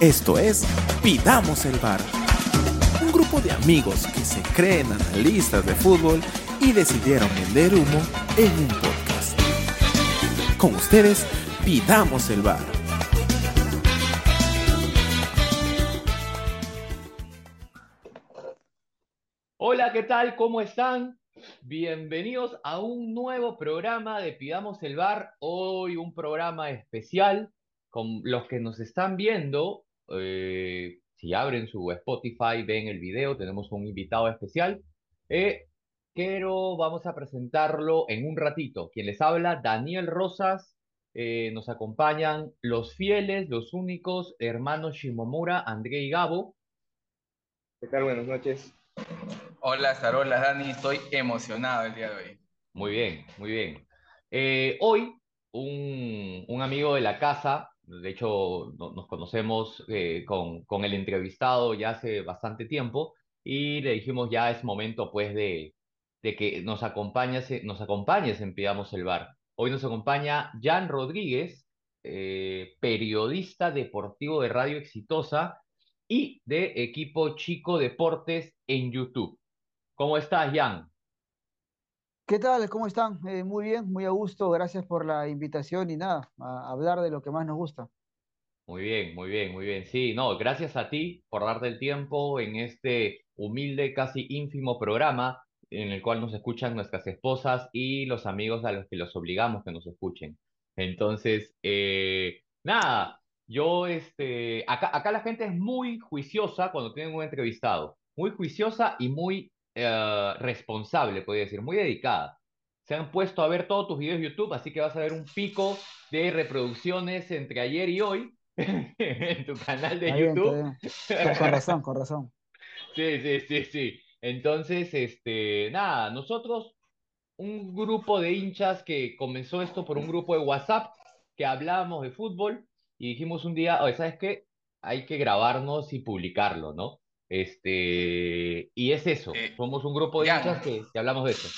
Esto es Pidamos el Bar. Un grupo de amigos que se creen analistas de fútbol y decidieron vender humo en un podcast. Con ustedes, Pidamos el Bar. Hola, ¿qué tal? ¿Cómo están? Bienvenidos a un nuevo programa de Pidamos el Bar. Hoy un programa especial con los que nos están viendo. eh, si abren su Spotify, ven el video, tenemos un invitado especial. Eh, pero vamos a presentarlo en un ratito. Quien les habla, Daniel Rosas. Eh, nos acompañan los fieles, los únicos hermanos Shimomura, André y Gabo. ¿Qué tal? Buenas noches. Hola, Sarola, Dani, estoy emocionado el día de hoy. Muy bien, muy bien. Eh, hoy, un, un amigo de la casa, de hecho no- nos conocemos eh, con, con el entrevistado ya hace bastante tiempo, y le dijimos ya es momento pues de, de que nos acompañes, nos acompañes en Pidamos el Bar. Hoy nos acompaña Jan Rodríguez, eh, periodista deportivo de Radio Exitosa y de Equipo Chico Deportes en YouTube. ¿Cómo estás, Jan? ¿Qué tal? ¿Cómo están? Eh, muy bien, muy a gusto. Gracias por la invitación y nada, a hablar de lo que más nos gusta. Muy bien, muy bien, muy bien. Sí, no, gracias a ti por darte el tiempo en este humilde, casi ínfimo programa en el cual nos escuchan nuestras esposas y los amigos a los que los obligamos que nos escuchen. Entonces, eh, nada, yo, este, acá, acá la gente es muy juiciosa cuando tienen un entrevistado, muy juiciosa y muy eh, responsable, podría decir, muy dedicada. Se han puesto a ver todos tus videos de YouTube, así que vas a ver un pico de reproducciones entre ayer y hoy en tu canal de Está YouTube. bien. Con razón, con razón. Sí, sí, sí, sí. Entonces, este, nada, nosotros, un grupo de hinchas que comenzó esto por un grupo de WhatsApp que hablábamos de fútbol y dijimos un día, oye, ¿sabes qué? Hay que grabarnos y publicarlo, ¿no? Este, y es eso, Eh, somos un grupo de hinchas que, que hablamos de eso.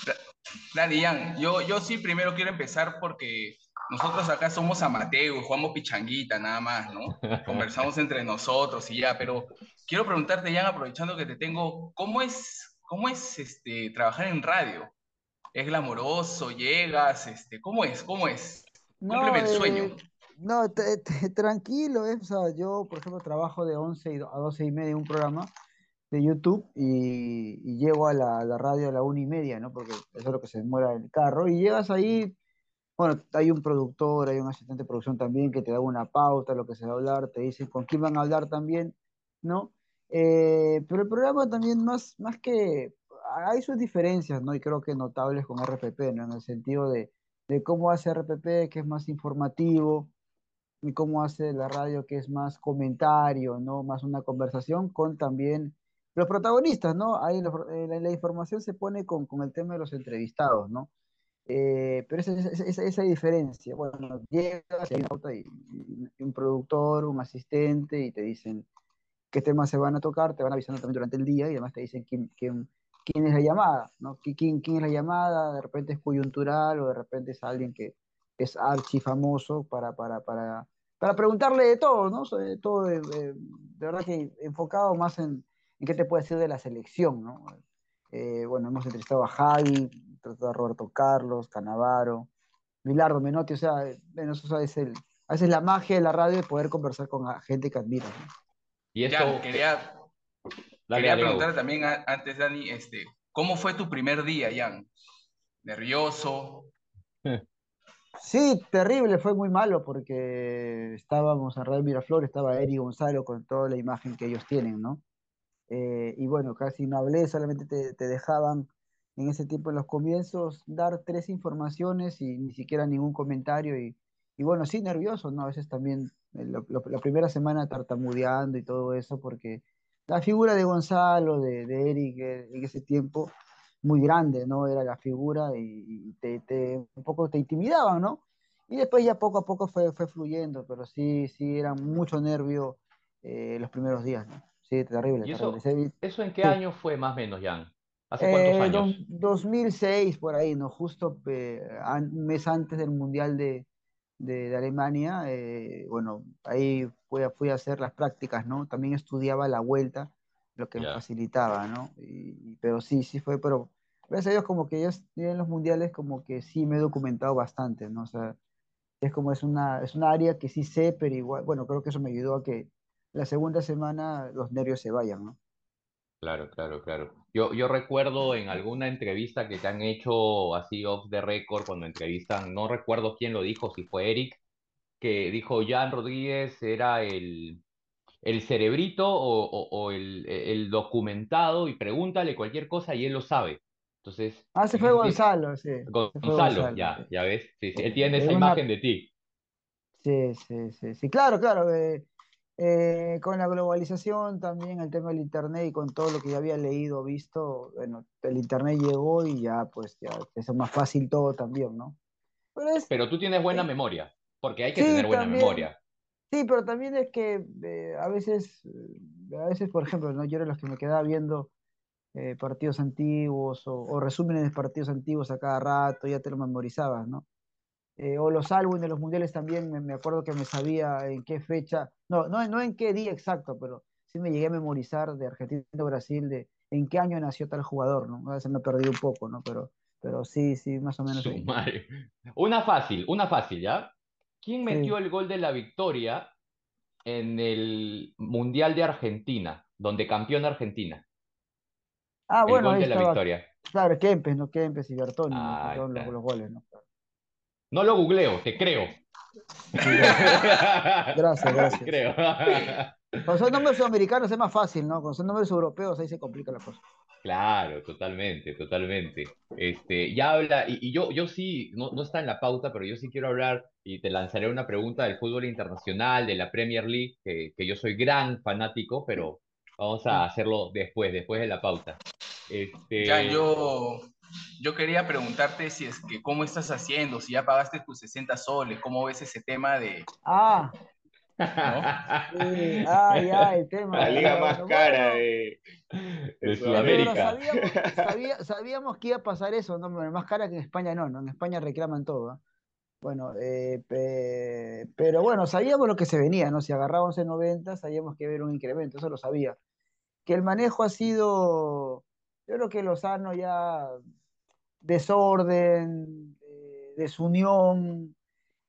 Dani, Jan, yo, yo sí primero quiero empezar porque nosotros acá somos amateurs, jugamos pichanguita nada más, ¿no? Conversamos entre nosotros y ya, pero quiero preguntarte, Jan, aprovechando que te tengo, ¿cómo es, cómo es este, trabajar en radio? ¿Es glamoroso? ¿Llegas? Este, ¿cómo es? ¿Cómo es? No, Cúmpleme el eh, sueño. no, te- te- tranquilo, eh. O sea, yo, por ejemplo, trabajo de 11 y do- a 12 y media en un programa de YouTube y, y llego a la, la radio a la una y media, ¿no? Porque eso es lo que se demora el carro. Y llegas ahí, bueno, hay un productor, hay un asistente de producción también que te da una pauta, lo que se va a hablar, te dicen con quién van a hablar también, ¿no? Eh, pero el programa también más, más que, hay sus diferencias, ¿no? Y creo que notables con RPP, ¿no? En el sentido de, de cómo hace RPP, que es más informativo, y cómo hace la radio, que es más comentario, ¿no? Más una conversación con también los protagonistas, ¿no? Ahí eh, la, la información se pone con, con el tema de los entrevistados, ¿no? Eh, pero esa, esa, esa- diferencia, bueno, llegas y hay un productor, un asistente y te dicen qué temas se van a tocar, te van avisando también durante el día y además te dicen quién, quién, quién es la llamada, ¿no? ¿Qui- ¿Quién, quién es la llamada? De repente es coyuntural o de repente es alguien que es archi famoso para, para, para, para preguntarle de todo, ¿no? Sobre todo, de, de- de verdad que enfocado más en, en qué te puede decir de la selección, ¿no? Eh, bueno, hemos entrevistado a Javi, a Roberto Carlos, Canavaro, Milardo Menotti, o sea, bueno, eso es el, a veces la magia de la radio de poder conversar con la gente que admiras, ¿no? Y esto, Jan, quería, dale, quería dale, Gabo. preguntarte también a- antes, Dani, este, ¿cómo fue tu primer día, Jan? ¿Nervioso? Sí, terrible, fue muy malo porque estábamos en Radio Miraflores, estaba Eri Gonzalo con toda la imagen que ellos tienen, ¿no? Eh, y bueno, casi no hablé, solamente te, te dejaban en ese tiempo, en los comienzos, dar tres informaciones y ni siquiera ningún comentario. Y, y bueno, sí, nervioso, ¿no? A veces también eh, lo- lo- la primera semana tartamudeando y todo eso, porque la figura de Gonzalo, de, de Eric eh, en ese tiempo, muy grande, ¿no? Era la figura y, y te, te- un poco te intimidaban, ¿no? Y después ya poco a poco fue, fue fluyendo, pero sí, sí, era mucho nervio eh, los primeros días, ¿no? Sí, terrible, ¿Y eso, terrible. Eso en qué sí. año fue más o menos, Jan? ¿Hace cuántos Eh, años? dos- 2006, por ahí, ¿no? Justo eh, un mes antes del Mundial de, de, Alemania, eh, bueno, ahí fui a, fui a hacer las prácticas, ¿no? También estudiaba la vuelta, lo que me facilitaba, ¿no? Y, pero sí, sí fue, pero gracias a Dios como que yo en los mundiales como que sí me he documentado bastante, ¿no? O sea, es como es una, es una área que sí sé, pero igual, bueno, creo que eso me ayudó a que la segunda semana los nervios se vayan, ¿no? Claro, claro, claro. Yo, yo recuerdo en alguna entrevista que te han hecho así off the record, cuando entrevistan, no recuerdo quién lo dijo, si fue Eric, que dijo Jan Rodríguez era el, el cerebrito o, el, documentado y pregúntale cualquier cosa y él lo sabe. Entonces. Ah, se fue Gonzalo, sí. Gonzalo, ya, ya ves. Sí, sí. Él tiene esa imagen de ti. Sí, sí, sí, sí. Claro, claro. Eh, eh, con la globalización también, el tema del Internet y con todo lo que ya había leído, visto, bueno, el Internet llegó y ya, pues, ya es más fácil todo también, ¿no? Pero, tú tienes buena memoria, porque hay que tener buena memoria. Sí, pero también es que eh, a veces, a veces, por ejemplo, ¿no? yo era los que me quedaba viendo eh, partidos antiguos o, o, resúmenes de partidos antiguos a cada rato, ya te lo memorizabas, ¿no? Eh, o los álbumes de los mundiales también, me, acuerdo que me sabía en qué fecha, no, no, no en qué día exacto, pero sí me llegué a memorizar de Argentina Brasil, de en qué año nació tal jugador, ¿no? A veces me perdí un poco, ¿no? Pero, pero sí, sí, más o menos. Una fácil, una fácil, ¿ya? ¿Quién metió el gol de la victoria en el Mundial de Argentina, donde campeón Argentina? Ah, el bueno, gol de la victoria. Claro, Kempes, ¿no? Kempes y Bertoni, los, los, goles, ¿no? No lo googleo, te creo. gracias, gracias. Creo. Con son nombres sudamericanos es más fácil, ¿no? Con son nombres europeos ahí se complica la cosa. Claro, totalmente, totalmente. Este, ya habla, y, yo, yo sí, no, no, está en la pauta, pero yo sí quiero hablar y te lanzaré una pregunta del fútbol internacional, de la Premier League, que, que yo soy gran fanático, pero vamos a hacerlo después, después de la pauta. Este... Ya, yo, yo quería preguntarte si es que cómo estás haciendo, si ya pagaste tus 60 soles, cómo ves ese tema de... Ah. Sí, ah, ya, el tema. La liga más cara de, Sudamérica. Sabíamos, que iba a pasar eso, ¿no? más cara que en España no, ¿no? En España reclaman todo. ¿eh? Bueno, eh, pero bueno, sabíamos lo que se venía, ¿no? Si agarrábamos en 90, sabíamos que iba a haber un incremento, eso lo sabía. Que el manejo ha sido yo creo que Lozano ya desorden, eh, desunión,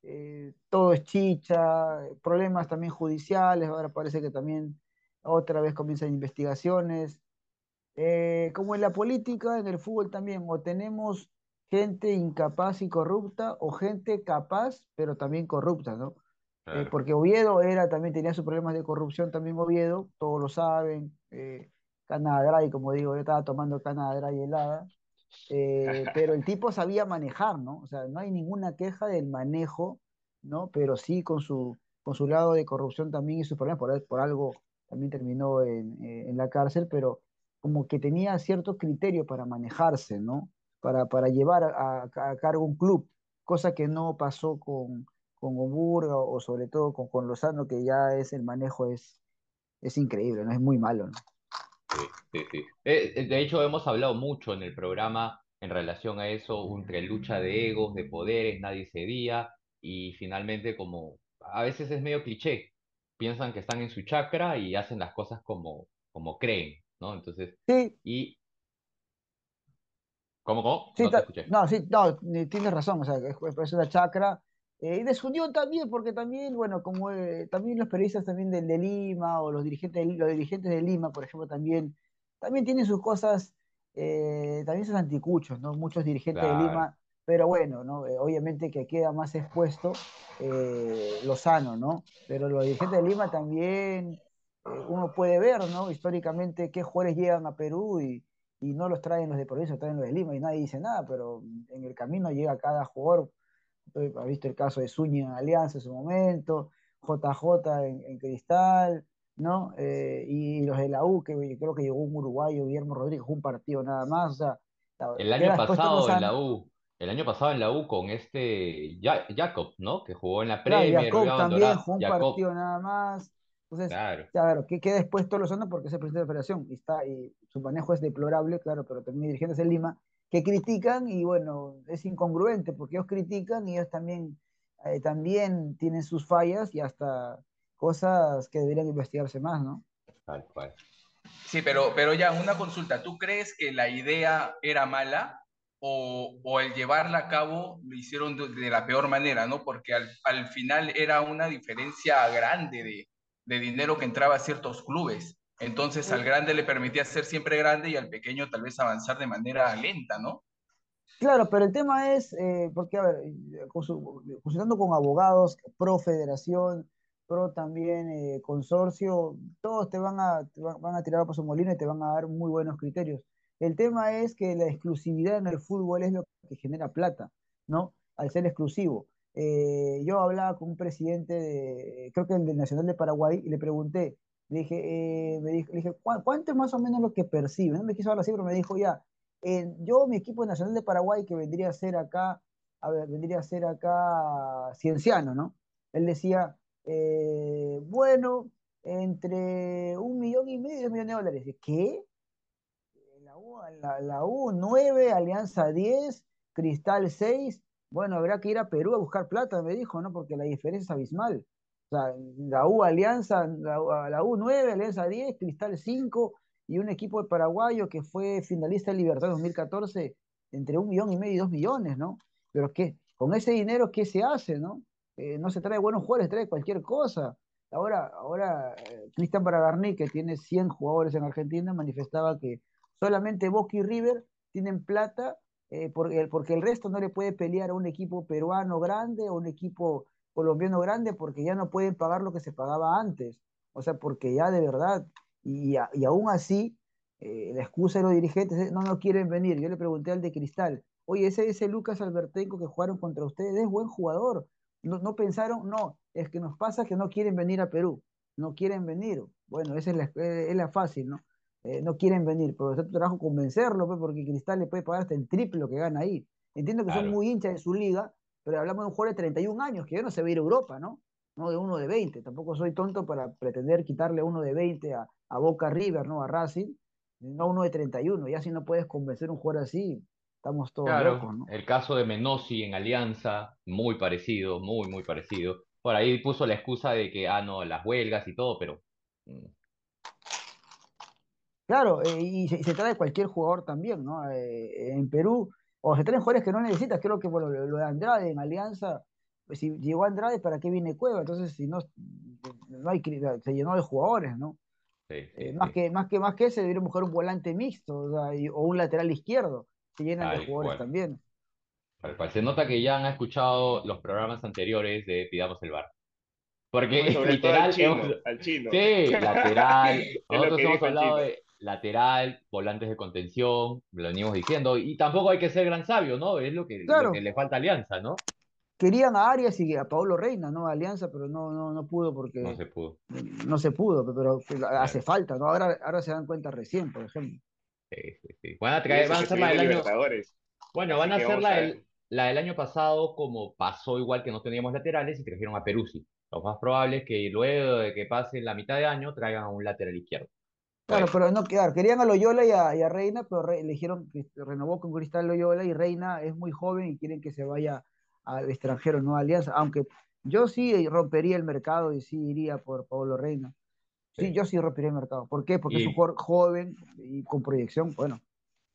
eh, todo es chicha, problemas también judiciales, ahora parece que también otra vez comienzan investigaciones. Eh, como en la política, en el fútbol también, o tenemos gente incapaz y corrupta, o gente capaz, pero también corrupta, ¿no? porque Oviedo era, también tenía sus problemas de corrupción, también Oviedo, todos lo saben cana y como digo, yo estaba tomando cana y helada, eh, pero el tipo sabía manejar, ¿no? O sea, no hay ninguna queja del manejo, ¿no? Pero sí con su, con su lado de corrupción también y sus problemas, por, por algo también terminó en, eh, en, la cárcel, pero como que tenía cierto criterio para manejarse, ¿no? Para, para llevar a, a, cargo un club, cosa que no pasó con, con Oburga o, sobre todo con, con Lozano, que ya es el manejo es, es increíble, ¿no? Es muy malo, ¿no? Sí, sí, eh, de hecho, hemos hablado mucho en el programa en relación a eso, entre lucha de egos, de poderes, nadie cedía, y finalmente como a veces es medio cliché, piensan que están en su chakra y hacen las cosas como, como creen, ¿no? Entonces, sí. y... ¿Cómo, cómo? no te escuché. No, sí, no, tienes razón, o sea, es una chakra, eh, y desunión también, porque también, bueno, como eh, también los periodistas también de, de Lima o los dirigentes, de, los dirigentes de Lima, por ejemplo, también, también tienen sus cosas, eh, también sus anticuchos, ¿no? Muchos dirigentes de Lima, pero bueno, ¿no? obviamente que queda más expuesto Lozano, ¿no? Pero los dirigentes de Lima también, uno puede ver, ¿no? Históricamente qué jugadores llegan a Perú y, y no los traen los de provincia, traen los de Lima y nadie dice nada, pero en el camino llega cada jugador ha visto el caso de Zúñiga en Alianza en su momento, JJ en, Cristal, ¿no? Eh, y los de la U, que creo que llegó un uruguayo, Guillermo Rodríguez, un partido nada más, o sea, el año pasado en la U, el año pasado en la U con este Jacob, ¿no? Que jugó en la Premier. Jacob también jugó un partido nada más. Entonces, claro, ¿qué queda expuesto los años porque es el presidente de la federación y, está, y su manejo es deplorable, claro, pero también dirigentes en Lima que critican y bueno, es incongruente porque ellos critican y ellos también eh, también tienen sus fallas y hasta cosas que deberían investigarse más, ¿no? Tal cual. Sí, pero, pero ya, una consulta. ¿Tú crees que la idea era mala o, o el llevarla a cabo lo hicieron de, de la peor manera, ¿no? Porque al, al final era una diferencia grande de, de dinero que entraba a ciertos clubes. Entonces al grande le permitía ser siempre grande y al pequeño tal vez avanzar de manera lenta, ¿no? Claro, pero el tema es, eh, porque, a ver, consu- consultando con abogados, pro federación, pro también eh, consorcio, todos te van a, te van, a tirar por su molino y te van a dar muy buenos criterios. El tema es que la exclusividad en el fútbol es lo que genera plata, ¿no? Al ser exclusivo. Eh, yo hablaba con un presidente, de, creo que el del Nacional de Paraguay, y le pregunté, le dije, eh, me dije, "¿Cuá- ¿cuánto es más o menos lo que percibe? No me quiso dar la cifra, me dijo, ya yo, mi equipo nacional de Paraguay, que vendría a ser acá, a ver, vendría a ser acá Cienciano, ¿no? Él decía, eh, bueno, entre un millón y medio y dos millones de dólares. ¿Qué? La U, la, la U 9, Alianza 10, Cristal 6. Bueno, habrá que ir a Perú a buscar plata, me dijo, ¿no? Porque la diferencia es abismal. O sea, la U Alianza, la, la U 9, Alianza 10, Cristal 5 y un equipo de paraguayo que fue finalista de Libertad 2014 entre un millón y medio y dos millones, ¿no? Pero ¿qué? Con ese dinero, ¿qué se hace, no? Eh, no se trae buenos jugadores, se trae cualquier cosa. Ahora, ahora eh, Cristian Bragarni, que tiene 100 jugadores en Argentina, manifestaba que solamente Boca y River tienen plata eh, porque, porque el resto no le puede pelear a un equipo peruano grande o un equipo colombiano grande porque ya no pueden pagar lo que se pagaba antes. O sea, porque ya de verdad y, a- y aún así, eh, la excusa de los dirigentes es, no, no quieren venir. Yo le pregunté al de Cristal, oye, ese, ese Lucas Albertenco que jugaron contra ustedes es buen jugador. No, no pensaron, no, es que nos pasa que no quieren venir a Perú, no quieren venir. Bueno, esa es la, es la fácil, ¿no? Eh, no quieren venir, pero es tu trabajo convencerlo, pues, porque Cristal le puede pagar hasta el triple lo que gana ahí. Entiendo que son muy hinchas de su liga, pero hablamos de un jugador de 31 años, que ya no se va a ir a Europa, ¿no? no de uno de 20. Tampoco soy tonto para pretender quitarle uno de 20 a, a Boca River, ¿no? A Racing, no uno de 31. Ya si no puedes convencer a un jugador así, estamos todos Claro, locos, ¿no? el caso de Menossi en Alianza, muy parecido, muy, muy parecido. Por ahí puso la excusa de que, ah, no, las huelgas y todo, pero mm, Claro, eh, y, se, y se trae cualquier jugador también, ¿no? Eh, en Perú, o se traen jugadores que no necesitas. Creo que bueno, lo, lo de Andrade en Alianza, pues si llegó Andrade, ¿para qué viene Cueva? Entonces, si no, no hay, se llenó de jugadores, ¿no? sí, Eh, sí, más sí, que, más que, más que ese, deberíamos buscar un volante mixto, o sea, y- o un lateral izquierdo. Se llenan de jugadores cual, también. tal cual. Se nota que ya han escuchado los programas anteriores de Pidamos el Bar. Porque Sobre todo al literal, chino, hemos, al chino. Sí, lateral. Nosotros hemos hablado de lateral, volantes de contención, lo venimos diciendo, y tampoco hay que ser gran sabio, ¿no? Es lo que, lo que Claro, le falta a Alianza, ¿no? querían a Arias y a Pablo Reina, ¿no? A Alianza, pero no, no, no pudo No porque se pudo. no se pudo, pero hace falta, ¿no? Ahora, ahora se dan cuenta recién, por ejemplo. Sí, sí, sí. Van a traer, van a hacer la del año, bueno, Así van a hacer del, la del año pasado como pasó igual que no teníamos laterales y trajeron a Peruzzi. Lo más probable es que luego de que pase la mitad de año traigan a un lateral izquierdo. Claro, pero no quedar. Querían a Loyola y a, y a Reina, pero Re- le dijeron que renovó con Cristal Loyola y Reina es muy joven y quieren que se vaya al extranjero, no a Alianza. Aunque yo sí rompería el mercado y sí iría por Pablo Reina. Sí, Sí. yo sí rompería el mercado. ¿Por qué? Porque es un jugador joven y con proyección. Bueno,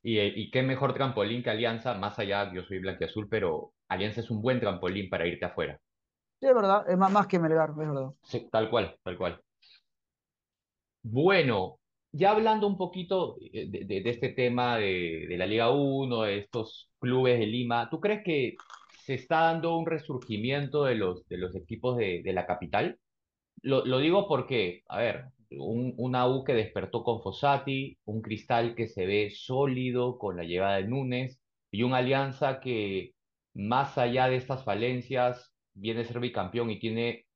y, y qué mejor trampolín que Alianza, más allá, yo soy blanquiazul, pero Alianza es un buen trampolín para irte afuera. sí, es verdad, es más, más que Melgar, es verdad. Sí, tal cual, tal cual. Bueno, ya hablando un poquito de, de- este tema de, la Liga 1, de estos clubes de Lima, ¿tú crees que se está dando un resurgimiento de los, equipos de, la capital? Lo, digo porque, a ver, un, una que despertó con Fossati, un Cristal que se ve sólido con la llegada de Núñez y una Alianza que, más allá de estas falencias, viene a ser bicampeón y tiene,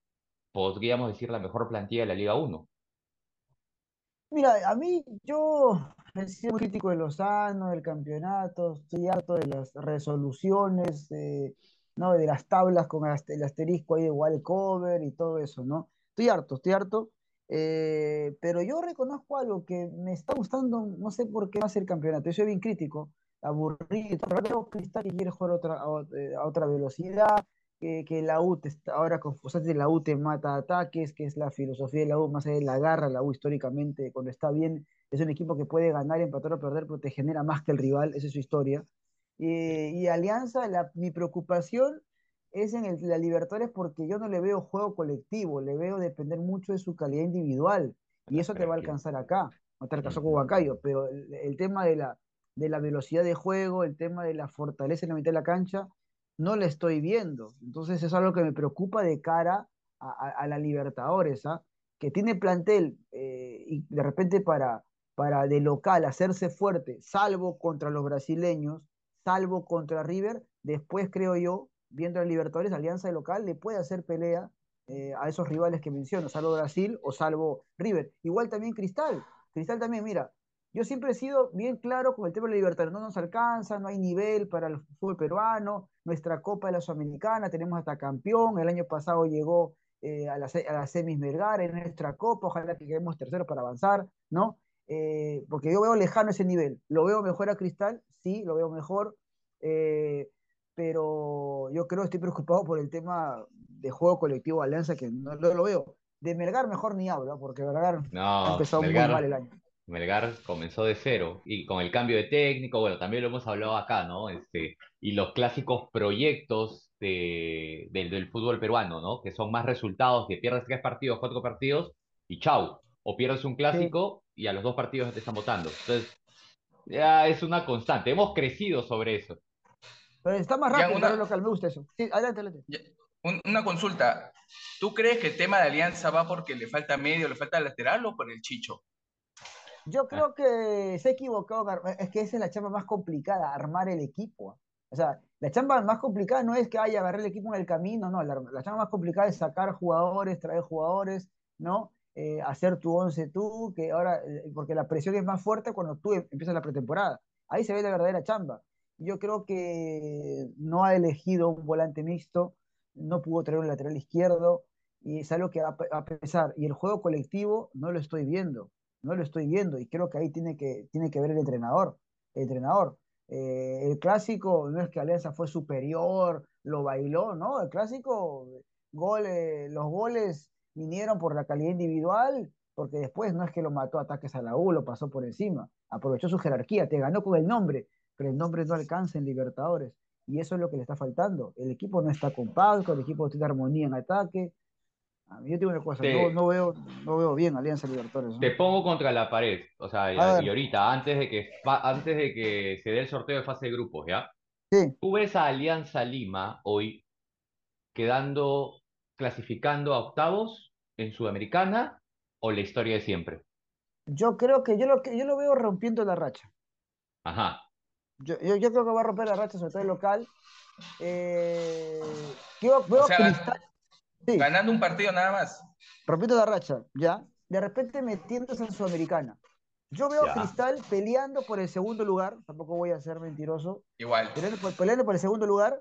podríamos decir, la mejor plantilla de la Liga 1. Mira, a mí yo he sido muy crítico de Lozano, del campeonato, estoy harto de las resoluciones, eh, ¿no? De las tablas con el asterisco ahí de wallcover y todo eso, ¿no? Estoy harto, estoy harto, eh, pero yo reconozco algo que me está gustando, no sé por qué más el campeonato, yo soy bien crítico, aburrido, pero veo Cristal que quiere jugar otra, a, eh, a otra velocidad, que, la U, te, ahora con de la U te mata ataques, que es la filosofía de la U, más allá de la garra, la U históricamente, cuando está bien, es un equipo que puede ganar, empatar o perder, pero te genera más que el rival, esa es su historia. y Alianza, la, mi preocupación es en el, la Libertadores porque yo no le veo juego colectivo, le veo depender mucho de su calidad individual, y eso te va a alcanzar acá, no te alcanzó con Huacayo, pero el, tema de la, de la velocidad de juego, el tema de la fortaleza en la mitad de la cancha, no le estoy viendo. Entonces es algo que me preocupa de cara a, la Libertadores, ¿ah? que tiene plantel eh, y de repente para, para de local hacerse fuerte, salvo contra los brasileños, salvo contra River, después creo yo, viendo a Libertadores, Alianza de local le puede hacer pelea eh, a esos rivales que menciono, salvo Brasil o salvo River. Igual también Cristal. Cristal también, mira, yo siempre he sido bien claro con el tema de la libertad. No nos alcanza, no hay nivel para el fútbol peruano. Nuestra Copa de la Sudamericana, tenemos hasta campeón. El año pasado llegó eh, a, la, a semis Melgar en nuestra Copa. Ojalá que quedemos terceros para avanzar, ¿no? Eh, porque yo veo lejano ese nivel. ¿Lo veo mejor a Cristal? Sí, lo veo mejor. Eh, pero yo creo que estoy preocupado por el tema de juego colectivo Alianza, que no, lo veo. De Melgar mejor ni hablo, porque Melgar ha empezado muy mal el año. Melgar comenzó de cero y con el cambio de técnico, bueno, también lo hemos hablado acá, ¿no? Este, y los clásicos proyectos de, del fútbol peruano, ¿no? Que son más resultados, que pierdes tres partidos, cuatro partidos y chau. O pierdes un clásico y a los dos partidos te están votando. Entonces, ya es una constante. Hemos crecido sobre eso. Pero está más rápido, una... lo que me gusta eso. Sí, adelante, adelante. Una consulta. ¿Tú crees que el tema de alianza va porque le falta medio, le falta lateral o por el chicho? Yo ah. creo que se ha equivocado, es que esa es la chamba más complicada, armar el equipo. O sea, la chamba más complicada no es que haya agarrar el equipo en el camino, no, la, chamba más complicada es sacar jugadores, traer jugadores, ¿no? Eh, hacer tu once tú, que ahora, eh, porque la presión es más fuerte cuando tú em, empiezas la pretemporada. Ahí se ve la verdadera chamba. Yo creo que no ha elegido un volante mixto, no pudo traer un lateral izquierdo, y es algo que a, a pesar, y el juego colectivo no lo estoy viendo no lo estoy viendo y creo que ahí tiene que, tiene que ver el entrenador. El entrenador. Eh, el clásico no es que Alianza fue superior, lo bailó, ¿no? El clásico, los goles vinieron por la calidad individual, porque después no es que lo mató ataques a la U, lo pasó por encima, aprovechó su jerarquía, te ganó con el nombre, pero el nombre no alcanza en Libertadores. Y eso es lo que le está faltando. El equipo no está compacto, el equipo tiene armonía en ataque, yo tengo una cosa, no, veo, no veo bien Alianza Libertadores. Te pongo contra la pared, o sea, y, ahorita, antes de, que, antes de que se dé el sorteo de fase de grupos, ¿ya? Sí. ¿Tú ves a Alianza Lima hoy quedando, clasificando a octavos en Sudamericana o la historia de siempre? Yo creo que yo lo, yo lo veo rompiendo la racha. Ajá. Yo, yo, creo que va a romper la racha, sobre todo el local. Eh, veo Cristal, Ganando un partido nada más. Repito la racha, ¿ya? De repente metiéndose en Sudamericana. Yo veo a Cristal peleando por el segundo lugar, tampoco voy a ser mentiroso. Igual. Peleando por, el segundo lugar.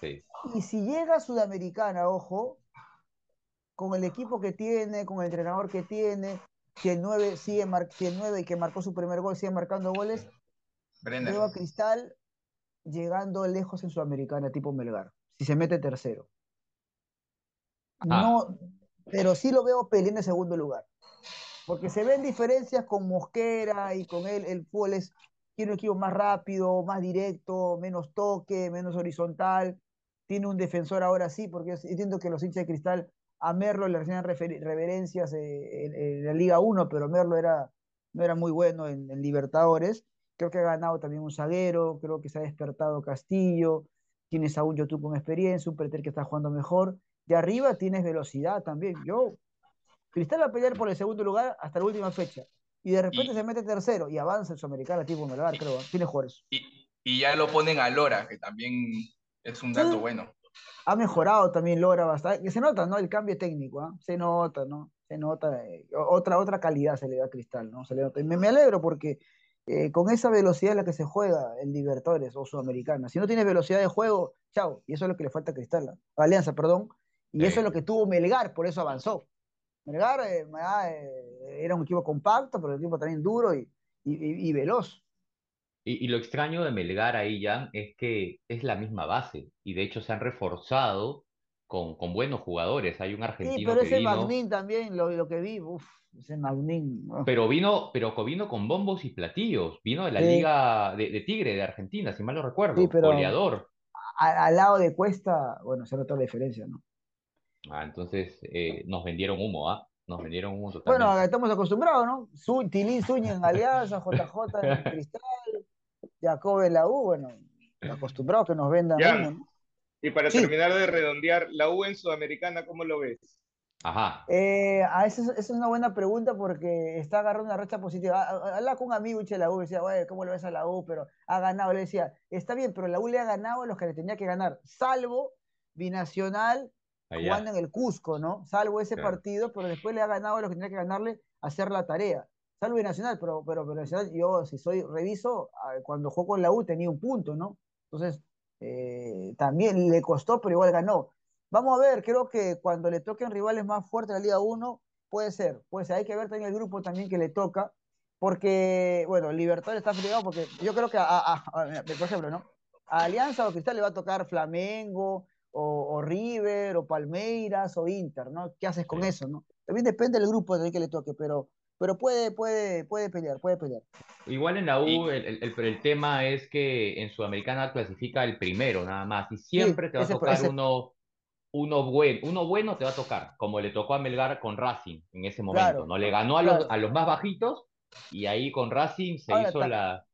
Sí. Y si llega a Sudamericana, ojo, con el equipo que tiene, con el entrenador que tiene, que el 9 sigue que el 9 y que marcó su primer gol sigue marcando goles, veo a Cristal llegando lejos en Sudamericana, tipo Melgar, si se mete tercero. No, pero sí lo veo peleando en segundo lugar. Porque se ven diferencias con Mosquera y con él. El fútbol es, tiene un equipo más rápido, más directo, menos toque, menos horizontal. Tiene un defensor ahora sí, porque entiendo que los hinchas de cristal a Merlo le hacían reverencias eh, en, la Liga 1, pero Merlo era, no era muy bueno en, Libertadores. Creo que ha ganado también un zaguero, creo que se ha despertado Castillo. Tienes a un YouTube con experiencia, un Preter que está jugando mejor de arriba tienes velocidad también. Yo, Cristal va a pelear por el segundo lugar hasta la última fecha. Y de repente se mete tercero y avanza el Sudamericana tipo Melgar, creo. Tiene jugadores. Y, y, ya lo ponen a Lora, que también es un dato bueno. Ha mejorado también Lora bastante. Se nota, ¿no? El cambio técnico, ¿ah? Se nota, ¿no? Se nota. Eh, otra, otra calidad se le da a Cristal, ¿no? Se le nota. Y me, me alegro porque eh, con esa velocidad en la que se juega el Libertadores o Sudamericana. Si no tienes velocidad de juego, chao. Y eso es lo que le falta a Cristal. Alianza, perdón y eso es lo que tuvo Melgar, por eso avanzó. Melgar eh, eh, era un equipo compacto, pero un equipo también duro y, y, veloz. Y, y lo extraño de Melgar ahí, Jan, es que es la misma base y de hecho se han reforzado con, con buenos jugadores. Hay un Sí, argentino pero que ese vino, Magnín también, lo, lo que vi, uff, ese Magnín. pero vino, pero vino con bombos y platillos. Vino de la Sí, Liga de, de Tigre de Argentina, si mal no sí, recuerdo, pero goleador. a- al lado de Cuesta, bueno, se nota la diferencia, ¿no? Ah, entonces eh, nos vendieron humo, ¿ah? Nos vendieron humo Bueno, totalmente. estamos acostumbrados, ¿no? Zu- Tilín Zúñiga en Alianza, JJ en Cristal, Jacob en la U, bueno, acostumbrados que nos vendan humo, Jan, ¿no? y para Sí, terminar de redondear, la U en Sudamericana, ¿cómo lo ves? Ajá, eh, a esa, es esa es una buena pregunta porque está agarrando una racha positiva. A- a- Hablaba con un amigo de la U y decía, güey, ¿cómo lo ves a la U? Pero ha ganado. Le decía, está bien, pero la U le ha ganado a los que le tenía que ganar, salvo Binacional jugando en el Cusco, ¿no? Salvo ese claro. partido, pero después le ha ganado a los que tenía que ganarle hacer la tarea. Salvo Binacional, pero, pero, pero Nacional, yo si soy reviso, cuando jugó con la U tenía un punto, ¿no? Entonces, eh, también le costó, pero igual ganó. Vamos a ver, creo que cuando le toquen rivales más fuertes de la Liga 1, puede ser, puede ser. Hay que ver también el grupo también que le toca, porque, bueno, Libertad está fregado, porque yo creo que, a- a- por ejemplo, ¿no? A Alianza o Cristal le va a tocar Flamengo, o, o River, o Palmeiras, o Inter, ¿no? ¿Qué haces con Sí. eso, no? También depende del grupo también que le toque, pero, pero puede, puede, puede pelear, puede pelear. Igual en la U, el, el, el- el tema es que en Sudamericana clasifica el primero nada más y Sí, siempre te va a ese, tocar ese, uno, uno, buen, uno bueno, te va a tocar, como le tocó a Melgar con Racing en ese momento, claro, ¿no? Le ganó a los, claro. a los más bajitos y ahí con Racing se Ahora, hizo la,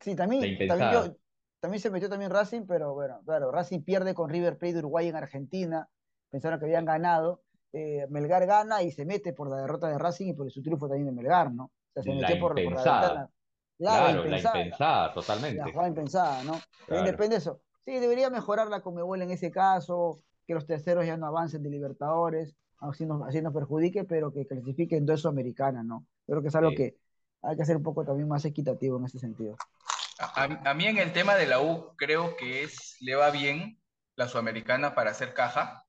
sí, la también, también impensada. yo, también se metió también Racing, pero bueno, claro, Racing pierde con River Plate de Uruguay en Argentina, pensaron que habían ganado, eh, Melgar gana y se mete por la derrota de Racing y por su triunfo también de Melgar, ¿no? O sea, se La metió por, por la ventana. Claro, claro, la impensada, impensada, la totalmente, jugada impensada, ¿no? Claro. depende de eso. Sí, debería mejorar la Conmebol en ese caso, que los terceros ya no avancen de Libertadores, así nos, así nos perjudique, pero que clasifiquen dos sudamericanas, ¿no? Creo que es algo Sí. que hay que hacer un poco también más equitativo en ese sentido. A, mí en el tema de la U creo que es, le va bien la Sudamericana para hacer caja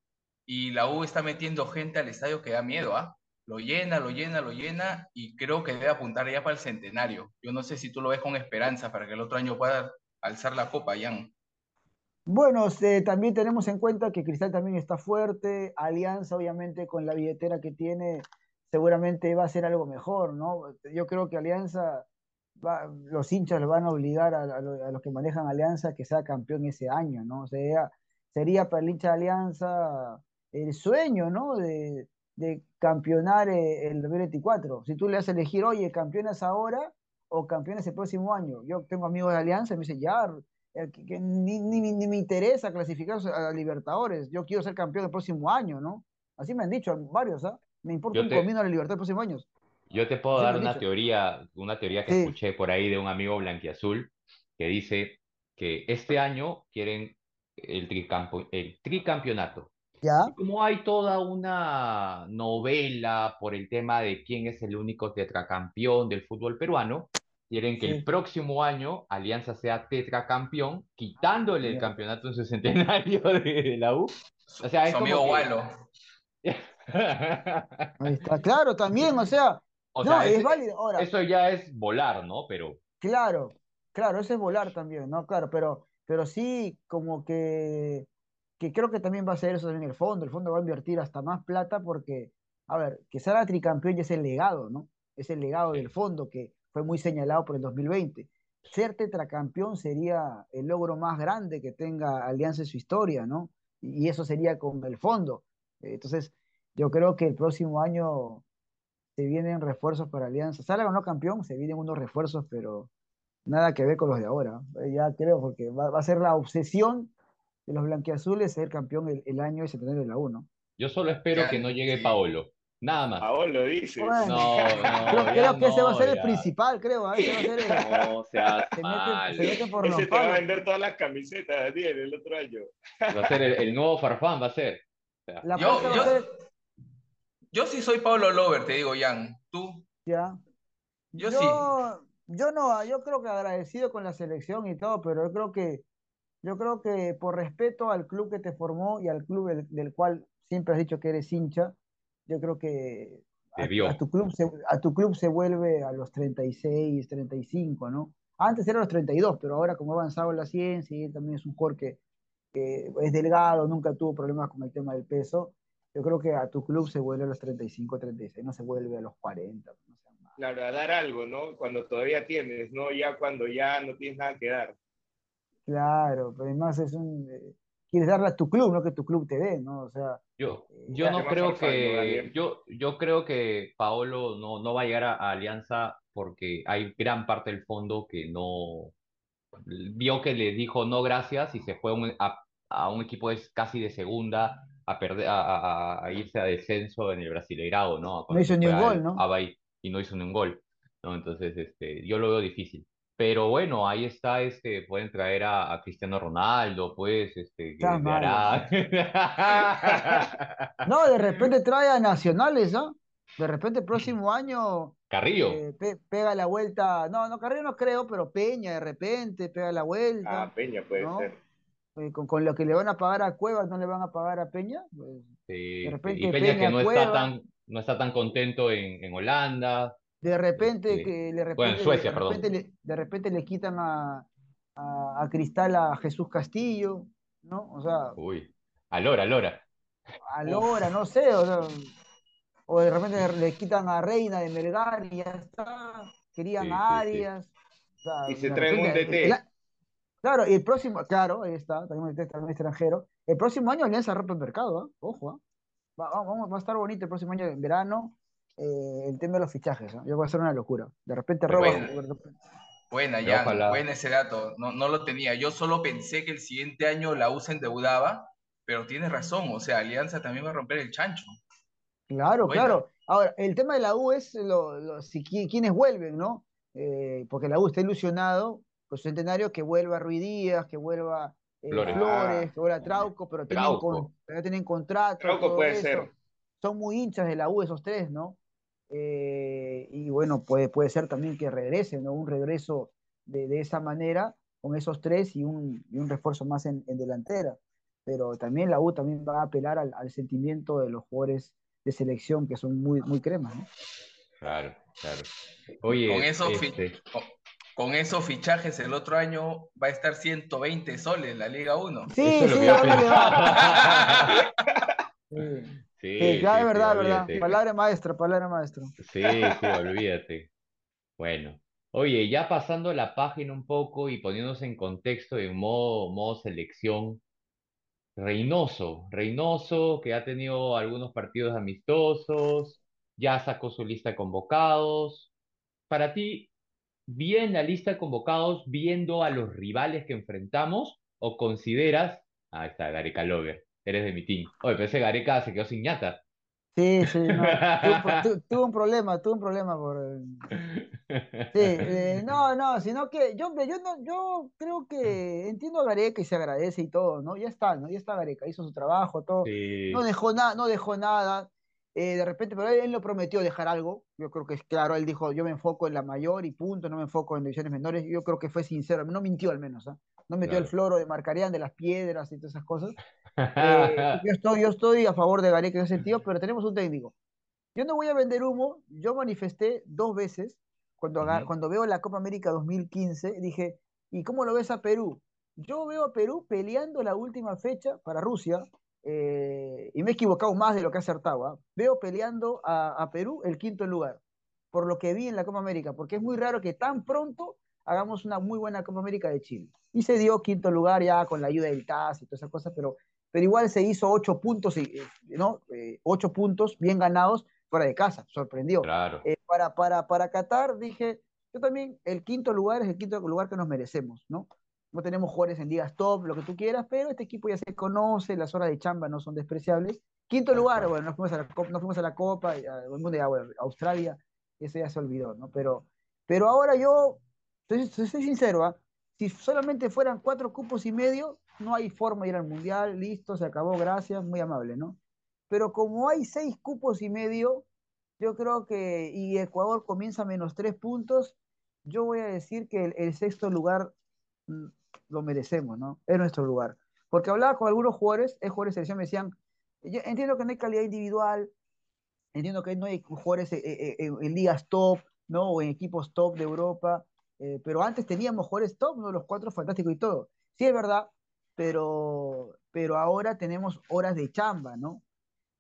y la U está metiendo gente al estadio que da miedo, ¿ah? Lo llena, lo llena, lo llena y creo que debe apuntar ya para el centenario. Yo no sé si tú lo ves con esperanza para que el otro año pueda alzar la copa, Jan. Bueno, se- también tenemos en cuenta que Cristal también está fuerte, Alianza obviamente con la billetera que tiene seguramente va a ser algo mejor, ¿no? Yo creo que Alianza, va- los hinchas lo van a obligar a, a lo- a los que manejan Alianza que sea campeón ese año, ¿no? O sea, sería para el hincha de Alianza el sueño, ¿no? De, de campeonar eh, el 2024. Si tú le haces elegir, oye, campeonas ahora o campeones el próximo año. Yo tengo amigos de Alianza y me dicen, ya, que, que ni, ni, ni- me interesa clasificar a Libertadores, yo quiero ser campeón el próximo año, ¿no? Así me han dicho varios, ¿ah? Me importa Yo un te, comino la Libertad el próximo año. Yo te puedo dar una dicho. teoría, una teoría que Sí, escuché por ahí de un amigo blanquiazul que dice que este año quieren el tricampo- el tricampeonato. ya, Y como hay toda una novela por el tema de quién es el único tetracampeón del fútbol peruano, quieren que el próximo año Alianza sea tetracampeón, quitándole el campeonato en su centenario de, de la U. O sea, es su como amigo que... Ahí está, claro, también, o sea, O no, sea, es, es válido. Ahora, eso ya es volar, ¿no? Pero claro, claro, ese es volar también, ¿no? Claro, pero, pero sí, como que, que creo que también va a ser eso también el fondo. El fondo va a invertir hasta más plata porque, a ver, que sea tricampeón ya es el legado, ¿no? Es el legado del fondo que fue muy señalado por el 2020. Ser tetracampeón sería el logro más grande que tenga Alianza en su historia, ¿no? Y eso sería con el fondo. Entonces, yo creo que el próximo año se vienen refuerzos para Alianza. Salga o no campeón, se vienen unos refuerzos, pero nada que ver con los de ahora. Eh, Ya creo, porque va, va a ser la obsesión de los blanquiazules ser campeón el, el año de centenario de la U, ¿no? yo solo espero que no llegue sí. Paolo. Nada más. Ahora lo dices. Bueno, No, creo, no, creo que ese va a no, ser el principal, creo. ¿ah? Ese va a ser el, No seas se meten, se meten por los Ese te va a vender todas las camisetas, Daniel, el otro año. Va a ser el, el nuevo Farfán, va a ser. O sea, La Yo, va a ser, yo sí soy Pablo Lover, te digo, Jan. Tú, ya. yo sí. Yo, no, yo creo que agradecido con la selección y todo, pero yo creo que, yo creo que por respeto al club que te formó y al club del, del cual siempre has dicho que eres hincha, yo creo que a, debió. a tu club se, a tu club se vuelve a los 36, 35, ¿no? Antes era los 32, pero ahora como ha avanzado la ciencia y él también es un jugador que, que es delgado, nunca tuvo problemas con el tema del peso, yo creo que a tu club se vuelve a los 35, 36, no se vuelve a los 40. No sé, claro, a dar algo, ¿no? Cuando todavía tienes, no ya cuando ya no tienes nada que dar. Claro, pero además es un... Eh, quieres darle a tu club, no que tu club te dé, ¿no? O sea... Yo, eh, yo no creo que... Yo, yo creo que Paolo no, no va a llegar a, a Alianza porque hay gran parte del fondo que no... Vio que le dijo no gracias y se fue a, a un equipo es casi de segunda a, perder, a, a, irse a descenso en el Brasileirado, ¿no? no hizo ni un gol, ¿no? y no hizo ni un gol, ¿no? Entonces, este, yo lo veo difícil. Pero bueno, ahí está, este, pueden traer a, a Cristiano Ronaldo, pues, este, que hará... No, de repente trae a nacionales, ¿no? De repente el próximo año... Carrillo. Eh, pe pega la vuelta, no, no, Carrillo no creo, pero Peña de repente pega la vuelta. Ah, Peña puede ¿no? ser. Eh, con, con, lo que le van a pagar a Cuevas, no le van a pagar a Peña. Pues, sí, de repente y Peña, Peña que no Cueva, está tan no está tan contento en, en Holanda. De repente, este, que le repente, bueno, en Suecia, de perdón. repente, le, de repente le quitan a, a, a, Cristal a Jesús Castillo, ¿no? O sea. Uy, a Lora, a Lora. A Lora, no sé, o, sea, o de repente le quitan a Reina de Melgar y ya está. Querían sí, a Arias. Sí, sí. O sea, y se traen un DT. La, claro, y el próximo, claro, ahí está, también también extranjero. El próximo año Alianza rompe el mercado, ¿eh? Ojo, ¿eh? Va, va, va, a estar bonito el próximo año en verano. Eh, el tema de los fichajes, ¿no? Yo voy a hacer una locura. De repente roba. Buena, buena ya, buen ese dato. No, no lo tenía. Yo solo pensé que el siguiente año la U se endeudaba, pero tienes razón. O sea, Alianza también va a romper el chancho. Claro, buena. claro. Ahora, el tema de la U es lo, lo, si, quienes vuelven, ¿no? Eh, porque la U está ilusionado con su centenario que vuelva Ruiz Díaz, que vuelva eh, Flores, Flores que vuelva Trauco, pero tienen, con, tienen contrato. Trauco puede eso. ser. Son muy hinchas de la U esos tres, ¿no? Eh, y bueno, puede, puede ser también que regresen, ¿no? Un regreso de, de esa manera, con esos tres y un, y un refuerzo más en, en, delantera. Pero también la U también va a apelar al, al, sentimiento de los jugadores de selección que son muy, muy cremas, ¿no? Claro, claro. Oye, con, eso este... con, esos fichajes el otro año va a estar 120 soles en la Liga 1. Sí, Eso sí, sí. Sí, sí, es verdad, sí, verdad. Palabra maestra, palabra maestra. Sí, sí, olvídate. Bueno, oye, ya pasando la página un poco y poniéndose en contexto en modo, modo selección, Reynoso, Reynoso, que ha tenido algunos partidos amistosos, ya sacó su lista de convocados. Para ti, ¿bien la lista de convocados viendo a los rivales que enfrentamos o consideras, ah, está Gareca Lover, eres de mi team. Oye, pero ese Gareca se quedó sin ñata. Sí, sí, no. tuvo, tu, un problema, tuvo un problema por... Sí, eh, no, no, sino que yo, yo, no, yo creo que entiendo a Gareca y se agradece y todo, ¿no? Ya está, ¿no? Ya está Gareca, hizo su trabajo, todo. Sí. No dejó nada, no dejó nada. Eh, de repente, pero él, él, lo prometió dejar algo. Yo creo que es claro, él dijo, yo me enfoco en la mayor y punto, no me enfoco en divisiones menores. Yo creo que fue sincero, no mintió al menos, ¿eh? No metió claro. el floro de Marcarían, de las piedras y todas esas cosas. Eh, yo, estoy, yo estoy a favor de Gareca en ese sentido, pero tenemos un técnico. Yo no voy a vender humo, yo manifesté dos veces, cuando, uh -huh. cuando veo la Copa América 2015, dije, ¿y cómo lo ves a Perú? Yo veo a Perú peleando la última fecha para Rusia, eh, y me he equivocado más de lo que he acertado. ¿eh? Veo peleando a, a, Perú el quinto lugar, por lo que vi en la Copa América, porque es muy raro que tan pronto hagamos una muy buena Copa América de Chile. Y se dio quinto lugar ya con la ayuda del TAS y todas esas cosas, pero, pero igual se hizo ocho puntos, ¿no? Eh, ocho puntos bien ganados fuera de casa, sorprendió. Claro. Eh, para, para, para Qatar dije, yo también, el quinto lugar es el quinto lugar que nos merecemos, ¿no? No tenemos jugadores en ligas top, lo que tú quieras, pero este equipo ya se conoce, las horas de chamba no son despreciables. Quinto lugar, bueno, nos fuimos a la, nos fuimos a la Copa, al mundo de bueno, Australia, eso ya se olvidó, ¿no? Pero, pero ahora yo, soy, soy sincero, ¿eh? si solamente fueran cuatro cupos y medio, no hay forma de ir al Mundial, listo, se acabó, gracias, muy amable, ¿no? Pero como hay seis cupos y medio, yo creo que, y Ecuador comienza a menos tres puntos, yo voy a decir que el, el sexto lugar lo merecemos, ¿no? Es nuestro lugar. Porque hablaba con algunos jugadores, es jugadores de selección, me decían, yo entiendo que no hay calidad individual, entiendo que no hay jugadores en, en, en, ligas top, ¿no? O en equipos top de Europa, Eh, pero antes teníamos jugadores top, ¿no? los cuatro fantásticos y todo. Sí, es verdad, pero, pero ahora tenemos horas de chamba, ¿no?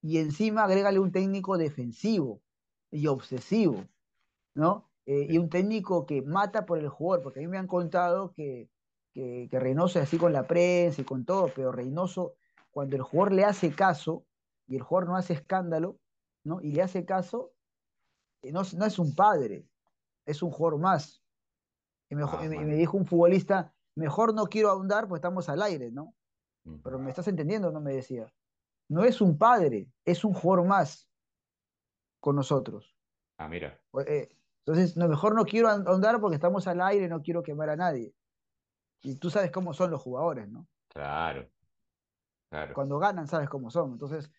Y encima agrégale un técnico defensivo y obsesivo, ¿no? Eh, y un técnico que mata por el jugador, porque a mí me han contado que, que, que Reynoso es así con la prensa y con todo, pero Reynoso, cuando el jugador le hace caso y el jugador no hace escándalo, ¿no? Y le hace caso, eh, no, no es un padre, es un jugador más. Y, Ah, me, me dijo un futbolista, mejor no quiero ahondar porque estamos al aire, ¿no? Pero me estás entendiendo, no me decía. No es un padre, es un jugador más con nosotros. Ah, mira. Eh, entonces, no, mejor no quiero ahon- ahondar porque estamos al aire, no quiero quemar a nadie. Y tú sabes cómo son los jugadores, ¿no? Claro, claro. Cuando ganan, sabes cómo son. Entonces,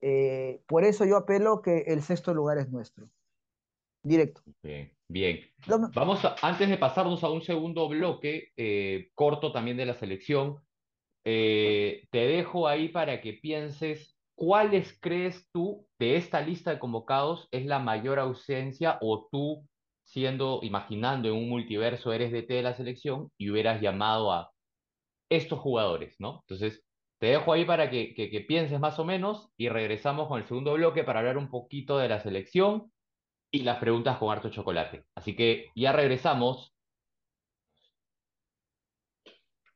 eh, por eso yo apelo que el sexto lugar es nuestro. Directo. Bien, bien. Vamos a- antes de pasarnos a un segundo bloque, eh, corto también de la selección, eh, te dejo ahí para que pienses cuáles crees tú de esta lista de convocados es la mayor ausencia o tú siendo, imaginando en un multiverso, eres DT de la selección y hubieras llamado a estos jugadores, ¿no? Entonces, te dejo ahí para que, que, pienses más o menos y regresamos con el segundo bloque para hablar un poquito de la selección y las preguntas con harto chocolate. Así que ya regresamos.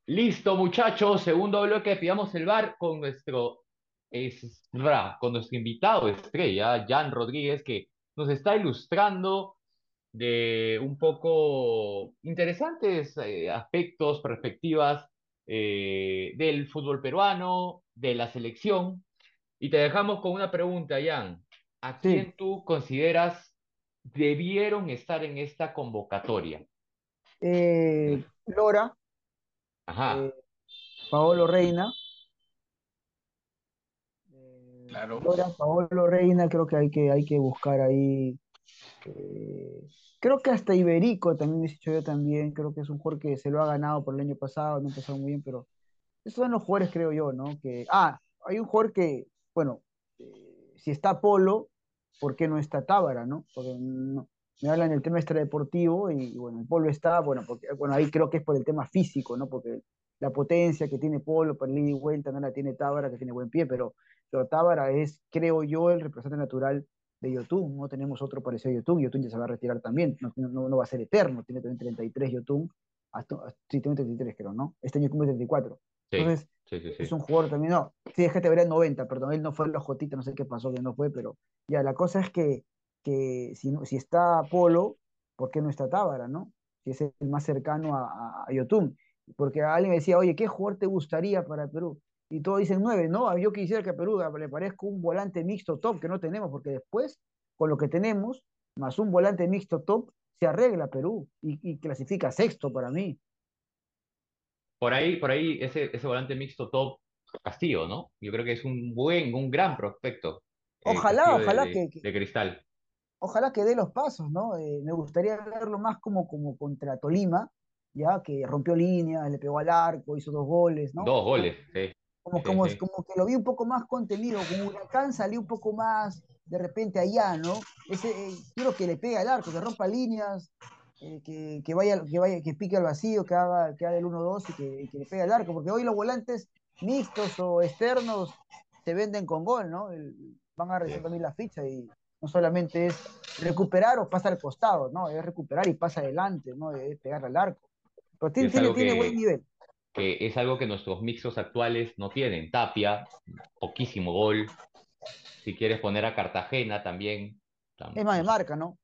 Listo, muchachos, segundo bloque, pidamos el bar con nuestro, es, con nuestro invitado estrella, Jan Rodríguez, que nos está ilustrando de un poco interesantes eh, aspectos, perspectivas eh, del fútbol peruano, de la selección. Y te dejamos con una pregunta, Jan. ¿A Sí. quién tú consideras debieron estar en esta convocatoria? eh, Lora, Ajá, eh, Paolo Reina. Claro. Lora, Paolo Reina, creo que hay que, hay que buscar ahí. Eh, creo que hasta Iberico también, he dicho yo también, creo que es un jugador que se lo ha ganado por el año pasado, no ha empezado muy bien, pero esos son los jugadores, creo yo, ¿no? Que, ah, hay un jugador que, bueno, eh, si está Polo, ¿por qué no está Tábara, no? Porque no- me hablan del tema extradeportivo y, bueno, el Polo está, bueno, porque, bueno, ahí creo que es por el tema físico, ¿no? Porque la potencia que tiene Polo para el ida y vuelta no la tiene Tábara, que tiene buen pie, pero, pero Tábara es, creo yo, el representante natural de Yotun, no tenemos otro parecido a Yotun, Yotun ya se va a retirar también, no, no, no va a ser eterno, tiene también 33 Yotun, hasta, sí, tiene 33 creo, ¿no? Este año cumple 34. sí, Entonces, sí, sí, sí. es un jugador también, no, sí, es que te verá en 90, perdón, él no fue en los Jotitas, no sé qué pasó, que no fue, pero ya, la cosa es que, que si, si está Polo, ¿por qué no está Tábara, no? Si es el más cercano a, a, a Yotun. Porque alguien me decía, oye, ¿qué jugador te gustaría para Perú? Y todos dicen nueve, no, yo quisiera que a Perú le parezca un volante mixto top que no tenemos, porque después, con lo que tenemos, más un volante mixto top, se arregla Perú y, y clasifica sexto para mí. Por ahí, por ahí, ese, ese volante mixto top Castillo, ¿no? Yo creo que es un buen, un gran prospecto. eh, Ojalá, Castillo ojalá de- que- de Cristal. ojalá que dé los pasos, ¿no? Eh, me gustaría verlo más como, como contra Tolima, ya que rompió líneas, le pegó al arco, hizo dos goles, ¿no? Dos goles, sí. Como, como, sí. como que lo vi un poco más contenido, como Huracán salió un poco más de repente allá, ¿no? Ese, eh, quiero que le pegue al arco, que rompa líneas, eh, que, que vaya, que vaya, que pique al vacío, que haga, que haga el 1-2 y que, y que le pegue al arco, porque hoy los volantes mixtos o externos se venden con gol, ¿no? El- van a Sí. también la ficha y no solamente es recuperar o pasar al costado, ¿no? Es recuperar y pasa adelante, ¿no? Es pegar al arco. Pero tiene, tiene, buen nivel. Que es algo que nuestros mixtos actuales no tienen. Tapia, poquísimo gol. Si quieres poner a Cartagena también. tam- Es más de marca, ¿no?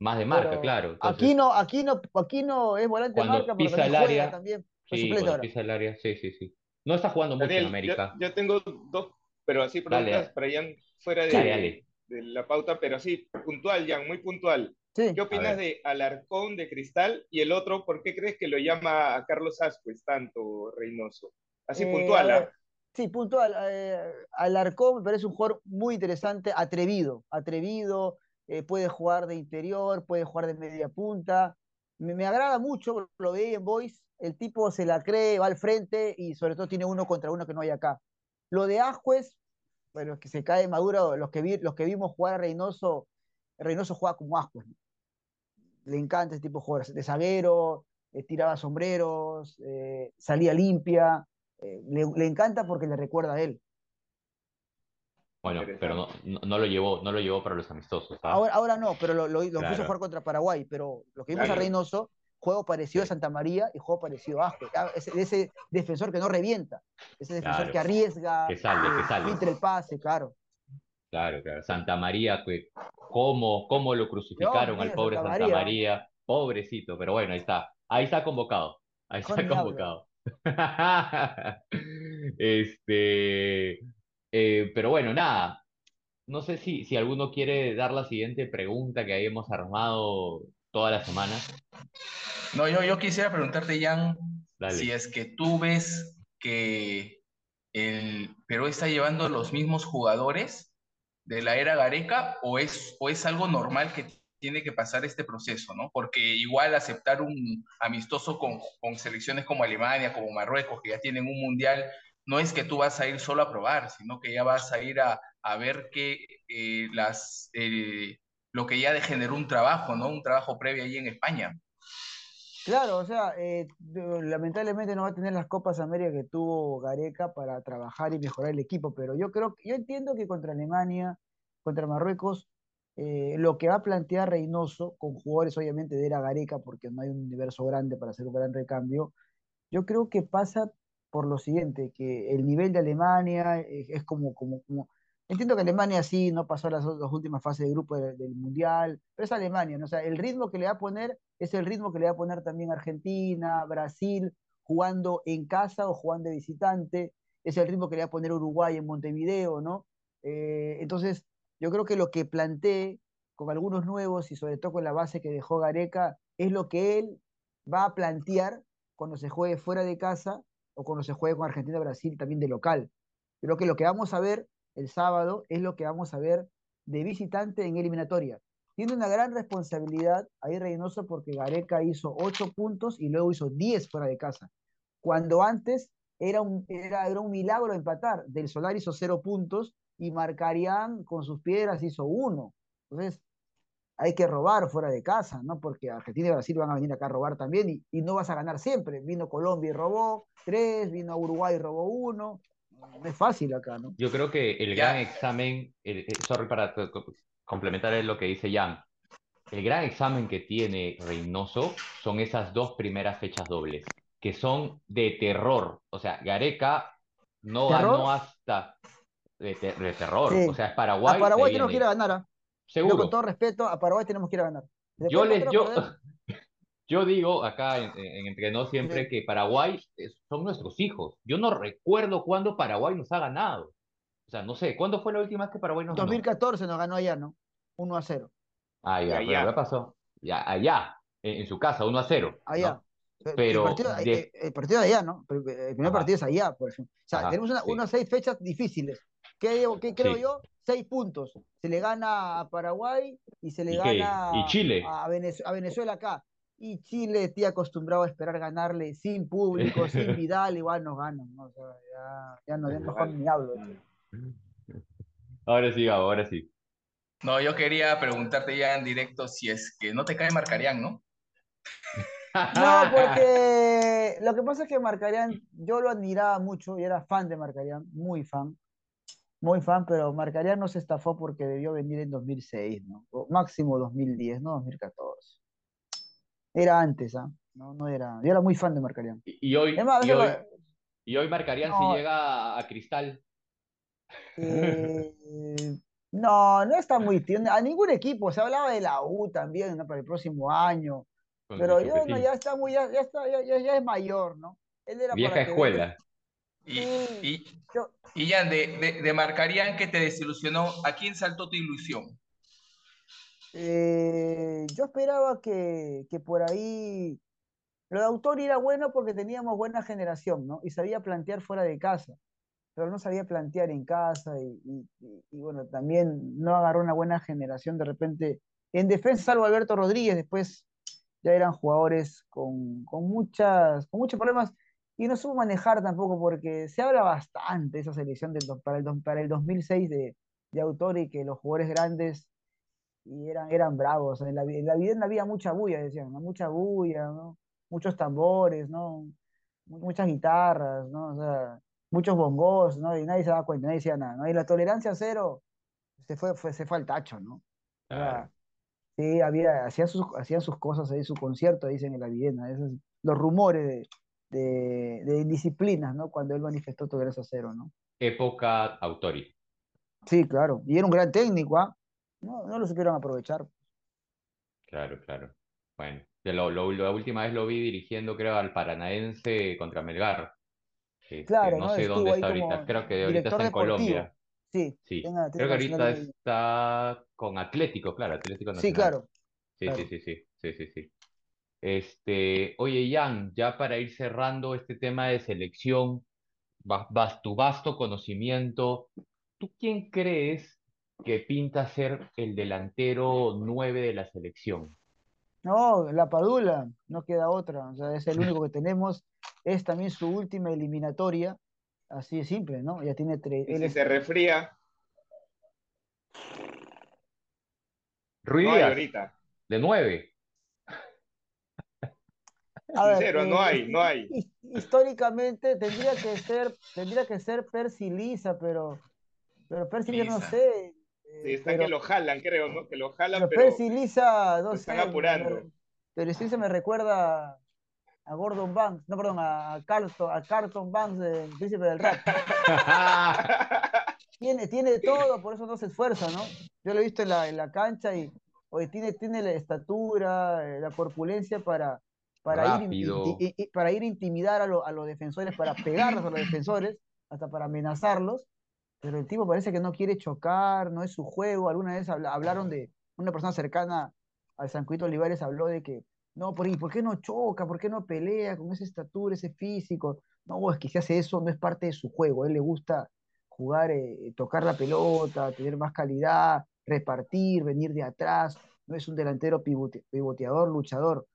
Más de marca, Pero claro. Entonces, Aquí no, aquí no, aquí no es volante de marca, pero pisa también el área, también. Sí, pisa el área, sí, sí, sí. No está jugando mucho en América. Yo, yo tengo dos, pero así preguntas dale. para Jan fuera de, Dale, dale. de la pauta, pero así, puntual, Jan, muy puntual. Sí. ¿Qué opinas de Alarcón de Cristal? Y el otro, ¿por qué crees que lo llama a Carlos Ascuez tanto Reynoso? Así Eh, puntual, a ¿ah? ver, Sí, puntual. Eh, Alarcón me parece un jugador muy interesante, atrevido, atrevido, eh, puede jugar de interior, puede jugar de media punta. Me, me agrada mucho, lo veía en Boys, el tipo se la cree, va al frente y sobre todo tiene uno contra uno que no hay acá. Lo de Ajuez, bueno, es que se cae maduro, los que, vi, los que vimos jugar a Reynoso, Reynoso juega como Ajuez. ¿no? Le encanta ese tipo de jugadores, de zaguero, eh, tiraba sombreros, eh, salía limpia. Eh, le, le encanta porque le recuerda a él. Bueno, pero no, no, no lo llevó, no lo llevó para los amistosos, ¿ah? Ahora, ahora no, pero lo, lo, lo Claro. puso a jugar contra Paraguay. Pero lo que vimos Claro. a Reynoso, juego parecido a. Santa María y juego parecido a Aspe. Ah, Ese, ese defensor que no revienta, ese defensor Claro. que arriesga, Que sale, que sale. filtra el pase, claro. Claro, claro. Santa María, que cómo, cómo lo crucificaron Dios al pobre Santa Santa María. María. Pobrecito, pero bueno, ahí está. Ahí está convocado. Ahí está convocado. Este, eh, pero bueno, nada. No sé si, si alguno quiere dar la siguiente pregunta que hayamos armado toda la semana. No, yo, yo quisiera preguntarte, Jan, Dale. si es que tú ves que el Perú está llevando los mismos jugadores de la era Gareca o es, o es algo normal que tiene que pasar este proceso, ¿no? Porque igual aceptar un amistoso con, con selecciones como Alemania, como Marruecos, que ya tienen un mundial, no es que tú vas a ir solo a probar, sino que ya vas a ir a, a ver que eh, las, eh, lo que ya generó un trabajo, ¿no? Un trabajo previo ahí en España. Claro, o sea, eh, lamentablemente no va a tener las Copas América que tuvo Gareca para trabajar y mejorar el equipo, pero yo creo, yo entiendo que contra Alemania, contra Marruecos, eh, lo que va a plantear Reynoso, con jugadores obviamente de era Gareca, porque no hay un universo grande para hacer un gran recambio, yo creo que pasa por lo siguiente, que el nivel de Alemania eh, es como, como, como, entiendo que Alemania sí no pasó las, las últimas fases de grupo de- del Mundial, pero es Alemania, ¿no? O sea, el ritmo que le va a poner es el ritmo que le va a poner también Argentina, Brasil, jugando en casa o jugando de visitante, es el ritmo que le va a poner Uruguay en Montevideo, ¿no? Eh, entonces, yo creo que lo que plantee con algunos nuevos y sobre todo con la base que dejó Gareca es lo que él va a plantear cuando se juegue fuera de casa o cuando se juegue con Argentina Brasil también de local. Creo que lo que vamos a ver el sábado es lo que vamos a ver de visitante en eliminatoria. Tiene una gran responsabilidad ahí Reynoso porque Gareca hizo 8 puntos y luego hizo 10 fuera de casa. Cuando antes era un, era, era un milagro empatar. Del Solar hizo 0 puntos y Marcarián con sus piedras hizo 1. Entonces, hay que robar fuera de casa, ¿no? Porque Argentina y Brasil van a venir acá a robar también y, y no vas a ganar siempre. Vino Colombia y robó tres, vino Uruguay y robó uno. No es fácil acá, ¿no? Yo creo que el Ya. gran examen, el- eh, sorry para co- co- complementar lo que dice Jan, el gran examen que tiene Reynoso son esas dos primeras fechas dobles, que son de terror. O sea, Gareca no ¿Terror? ganó hasta de, te- de terror. Sí. O sea, es Paraguay. a Paraguay tenemos que ir a ganar, ¿ah? Yo, Seguro. con todo respeto, a Paraguay tenemos que ir a ganar. Después Yo les, yo, perder- yo digo acá en, en Entre Nos siempre que Paraguay es- son nuestros hijos. Yo no recuerdo cuándo Paraguay nos ha ganado. O sea, no sé, ¿cuándo fue la última vez que Paraguay nos ganó? 2014 nos ganó allá, ¿no? 1 a 0. Ah, ya, Y pero allá. ¿qué pasó? Ya, allá, en, en su casa, 1 a 0. Allá. Pero el, partido, de- el- el partido de allá, ¿no? Pero El primer Ajá. partido es allá, por ejemplo. O sea, Ajá, tenemos una- sí. unas seis fechas difíciles. ¿Qué, digo- qué creo Sí. yo? Seis puntos. Se le gana a Paraguay y se le ¿Y gana ¿Y Chile? A, Venez- a Venezuela acá. Y Chile, tío, acostumbrado a esperar ganarle sin público, sin Vidal, igual nos ganan. ¿no? O sea, ya, ya no, ya mejor ni hablo. Ahora sí, Gabo, ahora sí. No, yo quería preguntarte ya en directo si es que no te cae Marcarían, ¿no? No, porque lo que pasa es que Marcarián, yo lo admiraba mucho y era fan de Marcarián, muy fan, muy fan, pero Marcarián no se estafó porque debió venir en 2006, ¿no? O máximo 2010, no 2014. Era antes, ¿ah? No, no era. Yo era muy fan de Marcarián. Y, y hoy, Es más, y hoy, déjame- y hoy marcarían No. si llega a, Cristal. eh, no, no está muy tierno. A ningún equipo, se hablaba de la U también, ¿no? Para el próximo año. con Pero yo no, ya está muy, ya, ya está, ya, ya- ya es mayor, ¿no? Él era Vieja para que escuela. Y, Sí. y, Yo- y Jan, de, de, de Marcarían que te desilusionó, ¿a quién saltó tu ilusión? Eh, yo esperaba que, que por ahí lo de Autori era bueno porque teníamos buena generación, ¿no? Y sabía plantear fuera de casa, pero no sabía plantear en casa y, bueno, también no agarró una buena generación de repente. En defensa, salvo Alberto Rodríguez, después ya eran jugadores con, con muchas, con muchos problemas y no supo manejar tampoco porque se habla bastante de esa selección del, para, el, para el 2006 de, de Autori que los jugadores grandes y eran, eran bravos. En la, en la Videna había mucha bulla, decían, ¿no? mucha bulla, ¿no? muchos tambores, ¿no? Muchas guitarras, ¿no? O sea, muchos bongos, ¿no? Y nadie se daba cuenta, nadie decía nada, ¿no? Y la tolerancia cero se fue, fue, se fue al tacho, ¿no? Sea, sí, había, hacían sus, hacían sus cosas ahí, su concierto, dicen en la Viena, esos, los rumores de, de, de indisciplinas, ¿no? Cuando él manifestó tolerancia cero, ¿no? Época Autori. Sí, claro. Y era un gran técnico, ¿ah? No, no lo supieron aprovechar. Claro, claro. Bueno, lo, lo- la última vez lo vi dirigiendo, creo, al Paranaense contra Melgar. Este, Claro, no ¿no? sé dónde está ahorita. Creo que ahorita está en deportivo. Colombia. Sí, Sí. tenga- Creo que ahorita de- está con Atlético, claro, Atlético Sí, claro. Sí, claro. sí, sí, sí, sí, sí, sí. Este, oye, Jan, ya para ir cerrando este tema de selección, va- vas, tu vasto conocimiento, ¿tú quién crees que pinta ser el delantero 9 de la selección? No, la Padula, no queda otra. O sea, es el único que tenemos. Es también su última eliminatoria. Así de simple, ¿no? Ya tiene tres. Y él si es- se refría, Ruiz no ahorita. de 9. A ver, Sincero, no eh, hay, no hay. his- Históricamente tendría que ser, tendría que ser Percy Lisa, pero, pero Percy Lisa no sé. Eh, Sí, está pero, que lo jalan, creo, ¿no? Que lo jalan, pero pero Lisa, no sé. están apurando. me- pero sí se me recuerda a Gordon Banks, no, perdón, a Carlton, a Carlton Banks del Príncipe del Rap. Tiene, tiene de todo, por eso no se esfuerza, ¿no? Yo lo he visto en la, en la cancha y oye, tiene, tiene la estatura, eh, la corpulencia para, para, ir, in- Rápido. inti- i- i- para ir a intimidar a, lo- a los defensores, para pegarlos a los defensores, hasta para amenazarlos. Pero el tipo parece que no quiere chocar, no es su juego. Alguna vez habla- hablaron de una persona cercana al San Cuito Olivares, habló de que, no, ¿por, ¿por qué no choca? ¿Por qué no pelea con esa estatura, ese físico? No, es que si hace eso no es parte de su juego. A él le gusta jugar, eh, tocar la pelota, tener más calidad, repartir, venir de atrás. No es un delantero pivote- pivoteador, luchador.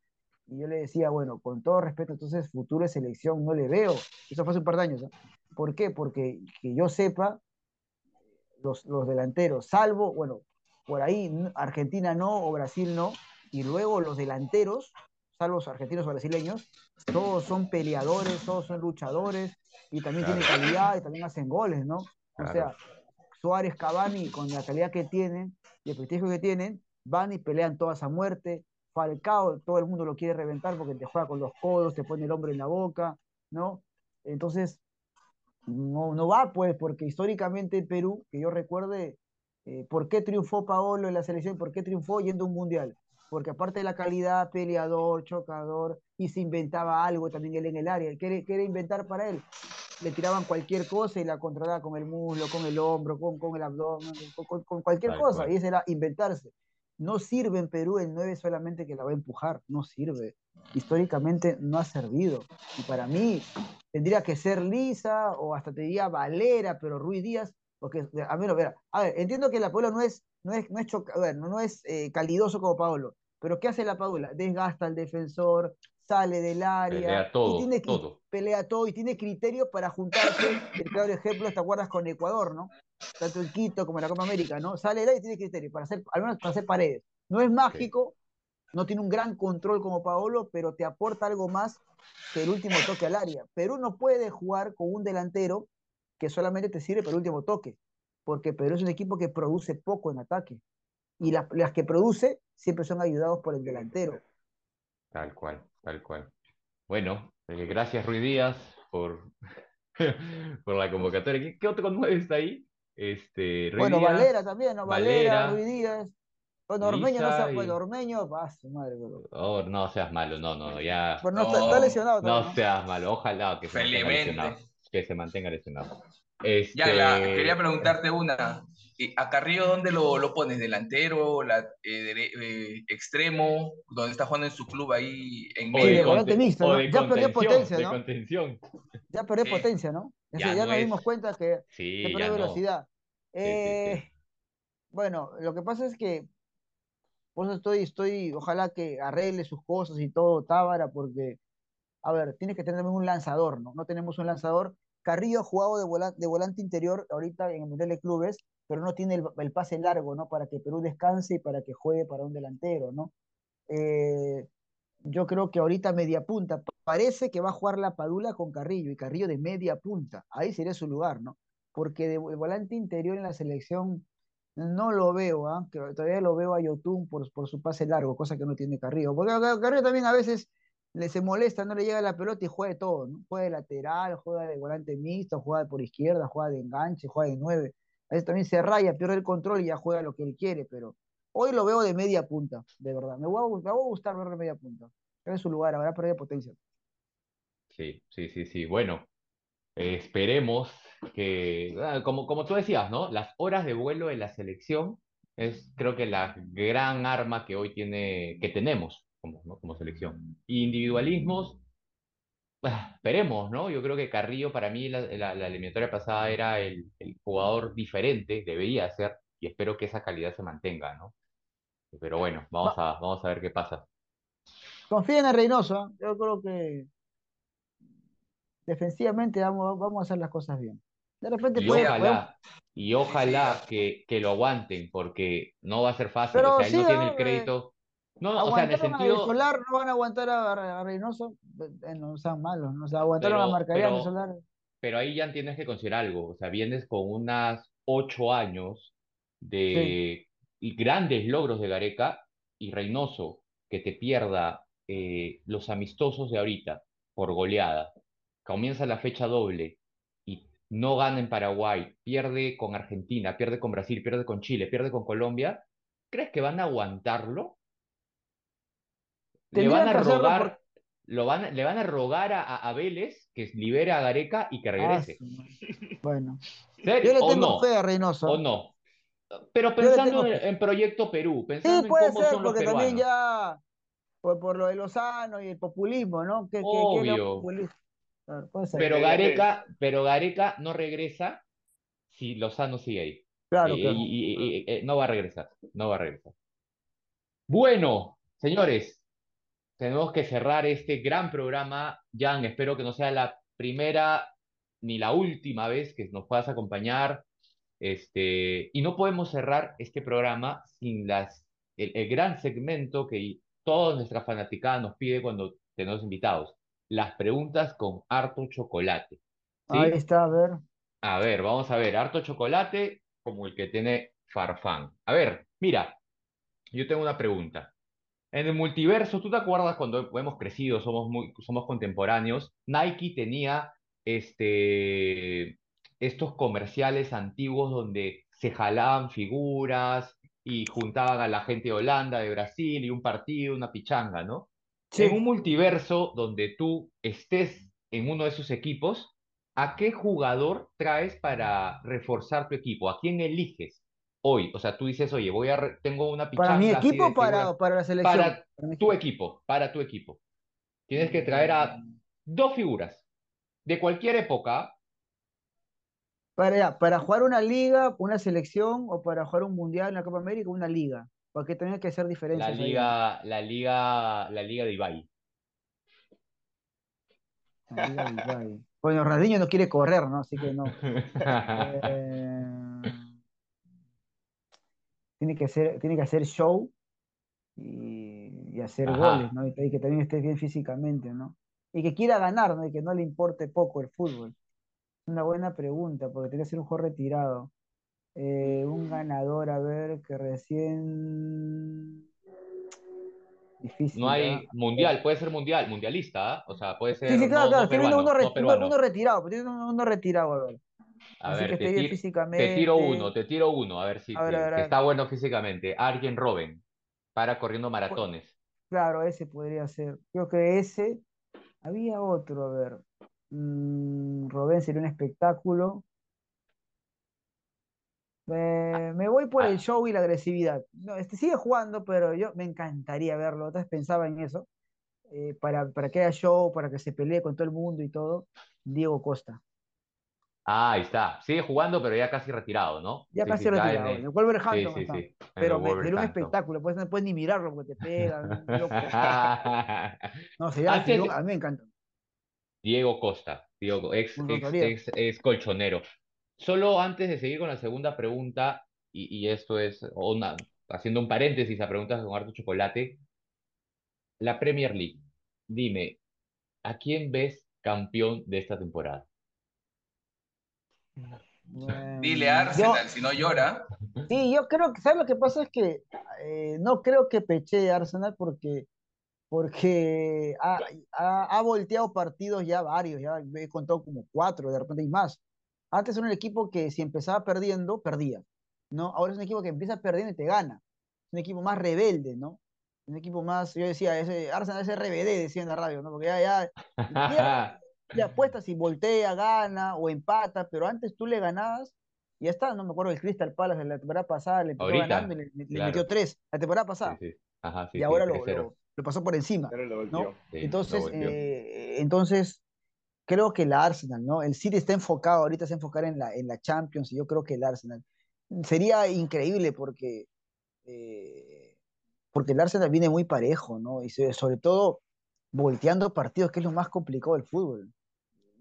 Y yo le decía, bueno, con todo respeto, entonces futuro de selección no le veo. Eso fue hace un par de años. ¿ah? ¿Por qué? Porque que yo sepa, los, los delanteros, salvo, bueno, por ahí Argentina no o Brasil no, y luego los delanteros, salvo los argentinos o brasileños, todos son peleadores, todos son luchadores, y también Claro. tienen calidad y también hacen goles, ¿no? O sea, Suárez, Cavani, con la calidad que tienen y el prestigio que tienen, van y pelean todas a muerte. Falcao, todo el mundo lo quiere reventar porque te juega con los codos, te pone el hombre en la boca, ¿no? Entonces, no, no va, pues, porque históricamente en Perú, que yo recuerde, eh, ¿por qué triunfó Paolo en la selección? ¿Por qué triunfó yendo a un mundial? Porque aparte de la calidad, peleador, chocador, y se inventaba algo también él en el área. ¿Qué era, inventar para él? Le tiraban cualquier cosa y la controlaba con el muslo, con el hombro, con, con el abdomen, con, con- con cualquier cosa. cual. Y ese era inventarse. No sirve en Perú el 9 solamente que la va a empujar, no sirve. Históricamente no ha servido. Y para mí tendría que ser Lisa o hasta te diría Valera, pero Ruiz Díaz, porque a mí no, verá, a ver, entiendo que la Paula no es, no es, no es, choca- ver, no, no es eh, calidoso como Paolo, pero ¿qué hace la Paula? Desgasta al defensor, sale del área, Pelea y todo, tiene, y todo. pelea todo y tiene criterio para juntarse. El claro ejemplo, ¿te acuerdas con Ecuador, no? Tanto en Quito como en la Copa América, ¿no? Sale del área y tiene criterio para hacer, al menos para hacer paredes. No es mágico, no tiene un gran control como Paolo, pero te aporta algo más que el último toque al área. Perú no puede jugar con un delantero que solamente te sirve para el último toque, porque Perú es un equipo que produce poco en ataque. Y las, las que produce siempre son ayudados por el delantero. Tal cual, tal cual. Bueno, eh, gracias Ruiz Díaz por, por la convocatoria. ¿Qué, qué otro nueve está ahí? Este, Bueno, Díaz, Valera también, ¿no? Valera, Valera, Ruiz Díaz. Bueno, Ormeño no Lisa se y- bueno, Ormeño, ah, su madre, pero, Oh, no seas malo, no, no, no, ya. pero no, No. Está, está lesionado No seas malo, ojalá que se mantenga Felizmente. lesionado. Que se mantenga lesionado. Ya, la- Este, quería preguntarte una. ¿A Carrillo dónde lo, lo pones? ¿Delantero? La, eh, dere- eh, ¿Extremo? ¿Dónde está jugando en su club ahí en o Sí, de de medio? mixto, o ¿no? de Ya perdió potencia, de ¿no? contención. Ya perdió Sí. potencia, ¿no? Ya ya, no nos es- dimos cuenta que Sí, se perdió no. velocidad. Sí, sí, sí. Eh, Bueno, lo que pasa es que por eso estoy, estoy, ojalá que arregle sus cosas y todo, Tábara, porque, a ver, tienes que tener también un lanzador, ¿no? No tenemos un lanzador. Carrillo ha jugado de, vola- de volante interior ahorita en el Mundial de Clubes, pero no tiene el, el pase largo, ¿no? Para que Perú descanse y para que juegue para un delantero, ¿no? Eh, yo creo que ahorita media punta. Parece que va a jugar la Padula con Carrillo y Carrillo de media punta. Ahí sería su lugar, ¿no? Porque de volante interior en la selección no lo veo, ¿ah? todavía lo veo a Yotun por, por su pase largo, cosa que no tiene Carrillo. Porque Carrillo también a veces le se molesta, no le llega la pelota y juega de todo, ¿no? Juega de lateral, juega de volante mixto, juega por izquierda, juega de enganche, juega de nueve. A veces también se raya, pierde el control y ya juega lo que él quiere, pero hoy lo veo de media punta, de verdad. Me va a, me va a gustar verlo de media punta. En su lugar, habrá perdido potencia. Sí, sí, sí, sí. Bueno, esperemos que, ah, como, como tú decías, ¿no? Las horas de vuelo de la selección es creo que la gran arma que hoy tiene, que tenemos como, como selección. Individualismos, ah, esperemos, ¿no? Yo creo que Carrillo para mí la, la, eliminatoria pasada era el, el, jugador diferente, debería ser, y espero que esa calidad se mantenga, ¿no? Pero bueno, vamos a, vamos a ver qué pasa. Confíen en Reynoso, ¿eh? yo creo que defensivamente vamos, vamos a hacer las cosas bien. De repente y ojalá, y ojalá que, que, lo aguanten, porque no va a ser fácil. Pero o sea, él no tiene el crédito. No, o sea, en el sentido. Solar no van a aguantar a, Reynoso, eh, no sean malos, ¿no? o sea, aguantaron a Marcaría Solar. Pero ahí ya tienes que considerar algo, o sea, vienes con unas ocho años de grandes logros de Gareca y Reynoso que te pierda eh, los amistosos de ahorita por goleada, comienza la fecha doble y no gana en Paraguay, pierde con Argentina, pierde con Brasil, pierde con Chile, pierde con Colombia, ¿crees que van a aguantarlo? Le van a rogar, lo van, le van a rogar a, a, Vélez que libere a Gareca y que regrese. Ah, bueno. Yo le tengo no? fe a Reynoso. ¿O no? Pero pensando en, Proyecto Perú, pensando sí, puede en cómo ser, son los porque peruanos. también ya por, por lo de Lozano y el populismo, ¿no? ¿Qué, Obvio. Claro, puede ser. Pero Gareca, pero Gareca no regresa si Lozano sigue ahí. Claro, y, claro. y- y- y- eh, no va a regresar, no va a regresar. Bueno, señores, tenemos que cerrar este gran programa. Jan, espero que no sea la primera ni la última vez que nos puedas acompañar. Este, y no podemos cerrar este programa sin las, el, el gran segmento que toda nuestra fanaticada nos pide cuando tenemos invitados. Las preguntas con harto chocolate. ¿sí? Ahí está, a ver. A ver, vamos a ver, harto chocolate como el que tiene Farfán. A ver, mira, yo tengo una pregunta. En el multiverso, ¿tú te acuerdas cuando hemos crecido, somos muy, somos contemporáneos? Nike tenía este, estos comerciales antiguos donde se jalaban figuras y juntaban a la gente de Holanda, de Brasil y un partido, una pichanga, ¿no? Sí. En un multiverso donde tú estés en uno de esos equipos, ¿a qué jugador traes para reforzar tu equipo? ¿A quién eliges hoy? O sea, tú dices, oye, voy a tengo una pichanga ¿Para mi equipo o para, la selección? para tu equipo, para tu equipo. Tienes que traer a dos figuras de cualquier época. Para, para jugar una liga, una selección, o para jugar un mundial, una Copa América, una liga. Porque hay que hacer La diferencias ahí, ¿no? liga, la liga, la liga de Ibai. La liga de Ibai. Bueno, Ronaldinho no quiere correr, ¿no? Así que no. Eh, tiene que hacer, tiene que hacer show y, y hacer Ajá. goles, ¿no? Y que, y que también esté bien físicamente, ¿no? Y que quiera ganar, ¿no? Y que no le importe poco el fútbol. Una buena pregunta, porque tiene que ser un juego retirado. Eh, un ganador, a ver, que recién... Difícil, No ¿ah? hay mundial, puede ser mundial, mundialista, ¿ah? O sea, puede ser Sí, sí, claro, no, claro. no peruano, uno, no uno- retirado, uno, uno retirado, a ver. A Así ver, que te, tiro uno, te tiro uno, a ver si A ver, a ver, está bueno físicamente. Arjen Robben, para corriendo maratones. Claro, ese podría ser. Creo que ese. Había otro, a ver. Mm, Robben sería un espectáculo. Me, me voy por el Ah, show y la agresividad. No, este sigue jugando, pero yo me encantaría verlo. Otra vez pensaba en eso. eh, para, para que haya show, para que se pelee con todo el mundo y todo. Diego Costa. Ah, ahí está. Sigue jugando, pero ya casi retirado, ¿no? Ya Sí, casi está retirado. En el- Sí, Wolverhampton sí, está. sí, el Pero me, sería un espectáculo. Pues no puedes ni mirarlo porque te pegan, loco. No, sería, Antes, a mí me encanta. Diego Costa, Diego, ex, ex, ex, ex colchonero. Solo antes de seguir con la segunda pregunta, y, y esto es una, haciendo un paréntesis a preguntas con harto chocolate, la Premier League. Dime, ¿a quién ves campeón de esta temporada? Dile Arsenal, yo- si no llora. Sí, yo creo que, ¿sabes lo que pasa? Es que eh, no creo que peche Arsenal porque, porque ha, ha- ha volteado partidos ya varios, ya he contado como cuatro, de repente hay más. Antes era un equipo que si empezaba perdiendo, perdía, ¿no? Ahora es un equipo que empieza perdiendo y te gana. Es un equipo más rebelde, ¿no? Un equipo más, yo decía, ese, Arsenal es RBD, decía en la radio, ¿no? Porque ya, ya, le apuestas y voltea, gana o empata, pero antes tú le ganabas y ya está, no me acuerdo el Crystal Palace de la temporada pasada, le empezó Ahorita, ganando y le, le claro. metió tres la temporada pasada sí. Ajá, sí, y sí, ahora lo, 3-0. lo- lo pasó por encima, Pero lo ¿no? Entonces, eh, entonces creo que el Arsenal, ¿no? El City está enfocado, ahorita se enfocar en la, en la Champions y yo creo que el Arsenal. Sería increíble porque, eh, porque el Arsenal viene muy parejo, ¿no? Y sobre todo volteando partidos, que es lo más complicado del fútbol.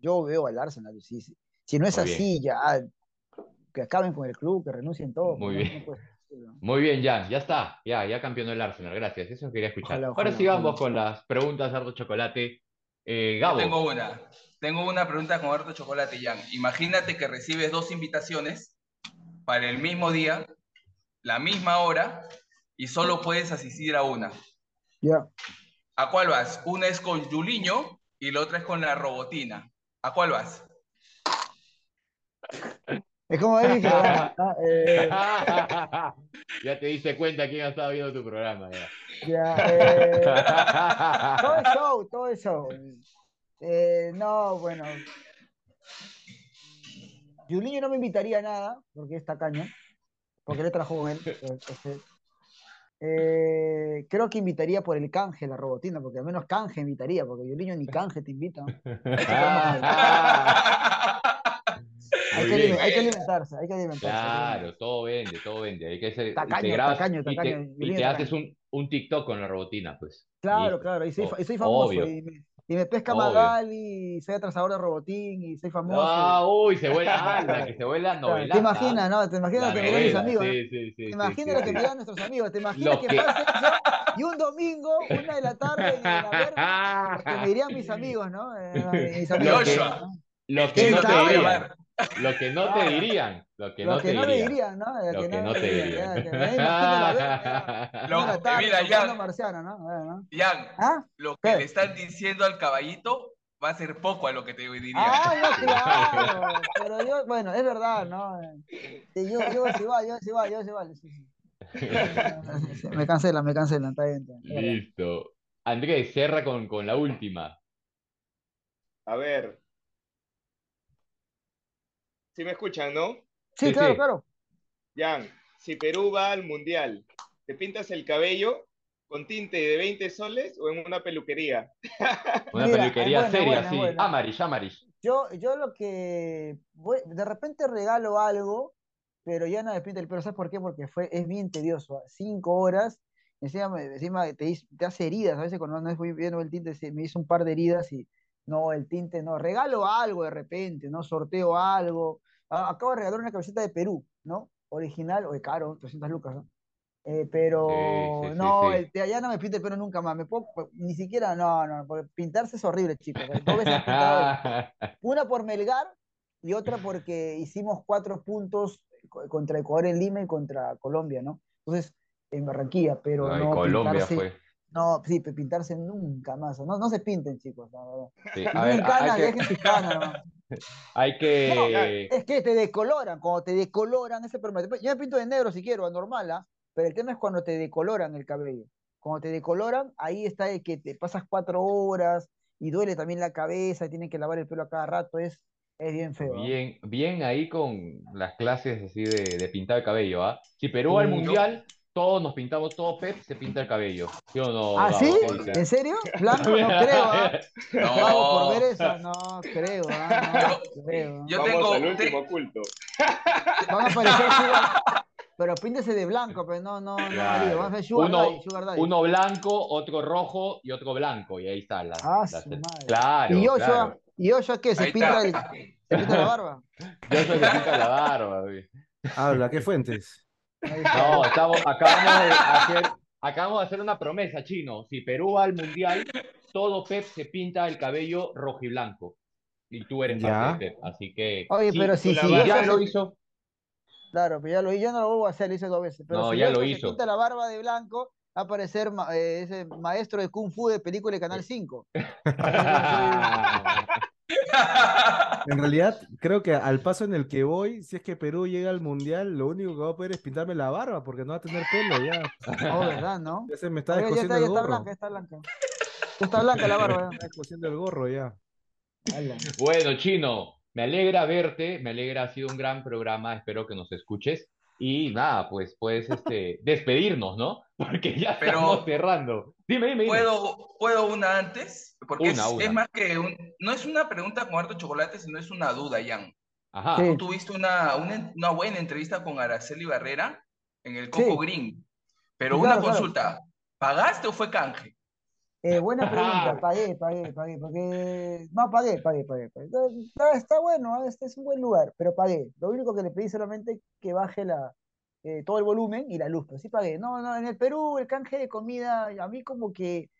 Yo veo al Arsenal, si, si, si no es Muy bien. así, ya que acaben con el club, que renuncien todo. Muy no- bien. no. Muy bien, Jan, ya está. Ya, ya campeonó el Arsenal. Gracias. Eso quería escuchar. Ojalá, Ahora sí vamos ojalá. con las preguntas de Ardo Chocolate. Eh, Yo Gabo. tengo una. Tengo una pregunta con harto chocolate, Jan. Imagínate que recibes dos invitaciones para el mismo día, la misma hora, y solo puedes asistir a una. Ya. ¿A cuál vas? Una es con Juliño y la otra es con la robotina. ¿A cuál vas? Es como programa, ¿no? Eh, ya te diste cuenta quién ha estado viendo tu programa. Ya. ya, eh, todo es show, todo es show. Eh, no, bueno. Julinho no me invitaría a nada, porque es tacaño, porque le trajo con él. eh, este. Eh, creo que invitaría por el canje la robotina, porque al menos canje invitaría, porque Julinho ni canje te invita. Hay que, bien. aliment- hay que alimentarse, hay que alimentarse. Claro, todo vende, todo vende. Hay que ser, Tacaño, te grabas tacaño, y te- y haces un, un TikTok con la robotina, pues. Claro, claro, y soy, O- y soy famoso, obvio. y me, y me pesca Obvio. Magali, y soy atrasador de robotín, y soy famoso. Ah, uy, se vuela, anda, que se vuela novela. ¿Te imaginas, no? ¿Te imaginas lo que me dirán mis vereda, amigos? sí, sí, sí, ¿Te imaginas lo que dirán nuestros amigos? ¿Te imaginas Lo que que- eso? Y un domingo, una de la tarde, en la verga, lo que me dirían mis amigos, ¿no? Eh, mis amigos, Joshua. ¿no? Lo que no lo te dirían. Lo que no te dirían, lo que Lo no que te no dirían. dirían, ¿no? Lo que no te dirían. que Lo- tarde, mira, ya- comprando marciano, ¿no? Jan, ¿Ah? lo que ¿Qué? le están diciendo al caballito va a ser poco a lo que te diría. Ah, no, claro. Pero yo, bueno, es verdad, ¿no? Yo, yo sí va, yo sí va, yo sí va. sí, sí. Sí, sí, Me cancelan, me cancelan, está bien. está bien. Listo. Andrés, cierra con, con la última. A ver. ¿Sí me escuchan, no? Sí, Sí, claro, sí. claro. Jan, si Perú va al Mundial, ¿te pintas el cabello con tinte de 20 soles o en una peluquería? Una Mira, peluquería es buena, seria, buena, sí. buena. Amarish, Amarish. Yo, yo lo que voy, de repente regalo algo, pero ya no me pinta el pelo. ¿Sabes por qué? Porque fue, es bien tedioso. Cinco horas, encima, encima te, te hace heridas. A veces cuando no estoy viendo el tinte, me hizo un par de heridas y no, el tinte no. Regalo algo de repente, ¿no? Sorteo algo. Ah, acabo de regalar una camiseta de Perú, ¿no? Original, o de caro, 300 lucas, ¿no? Eh, pero Sí, sí, sí, no, sí. el- no me pinta el pelo nunca más. Me puedo, ni siquiera, no, no, porque pintarse es horrible, chicos. Pintado una por Melgar y otra porque hicimos cuatro puntos co- contra Ecuador en Lima y contra Colombia, ¿no? Entonces, en Barranquilla, pero Ay, no Colombia pintarse, fue. No, sí, pintarse nunca más. No, no se pinten, chicos, la verdad. Sí, A ver, hay que, No, es que te decoloran, cuando te decoloran ese problema. Yo me pinto de negro si quiero, normal, ¿ah? Pero el tema es cuando te decoloran el cabello. Cuando te decoloran, ahí está el que te pasas cuatro horas y duele también la cabeza, y tienen que lavar el pelo a cada rato, es, es bien feo. Bien, bien ahí con las clases así de, de pintar el cabello, ¿ah? Si Perú al Sí. mundial, todos nos pintamos, todo Pep se pinta el cabello. ¿Sí o no, ¿Ah, Gabo? sí? ¿En serio? Blanco no creo, ¿ah? No. Gabo, por ver eso, no creo, ¿ah? No creo. Yo Vamos tengo- al te- último culto. Van a parecer sugar- pero píntese de blanco, pero no, no, no, Claro. Van a sugar Uno- daddy, sugar daddy. Uno blanco, otro rojo y otro blanco. Y ahí está la. Ah, la- su madre. Claro, ¿Y Joshua? claro. ¿Y Joshua qué? ¿Se pinta, el, se pinta la barba? Yo soy que pinta la barba. güey. Habla, ¿qué fuentes? No, estamos, acabamos de hacer, acabamos de hacer una promesa, chino. Si Perú va al mundial, todo Pep se pinta el cabello rojo y blanco. Y tú eres Ya. parte de Pep, así que Oye, sí, pero vas a ya lo se- hizo. Claro, pero ya lo, ya no lo vuelvo a hacer, lo hice dos veces. Pero No, si ya lo se hizo. pinta la barba de blanco, va a aparecer ma- eh, ese maestro de Kung Fu de película de Canal 5. En realidad, creo que al paso en el que voy, si es que Perú llega al mundial, lo único que va a poder es pintarme la barba, porque no va a tener pelo ya. Oh, ¿verdad, no? Ya se me está Oye, ya descosiendo está, ya el está gorro. blanca, ya está blanca. Ya está blanca la barba. Está descosiendo el gorro ya. ya. Ala. Bueno, Chino, me alegra verte, me alegra, ha sido un gran programa, espero que nos escuches. Y nada, pues puedes este, despedirnos, ¿no? Porque ya Pero- estamos cerrando. Dime, dime, dime. ¿Puedo, ¿Puedo una antes? Porque Una, es, una. es más que un, no es una pregunta con harto chocolate, sino es una duda, Jan. Ajá. Sí. Tú tuviste una, una, una buena entrevista con Araceli Barrera en el Coco Sí. Green, pero una consulta, ¿pagaste o fue canje? Eh, buena pregunta, pagué, pagué, pagué, porque... No, pagué, pagué, pagué. pagué. Está, está- bueno, ¿eh? este es un buen lugar, pero pagué. Lo único que le pedí solamente que baje la, eh, todo el volumen y la luz, pero sí pagué. No, no, en el Perú el canje de comida, a mí como que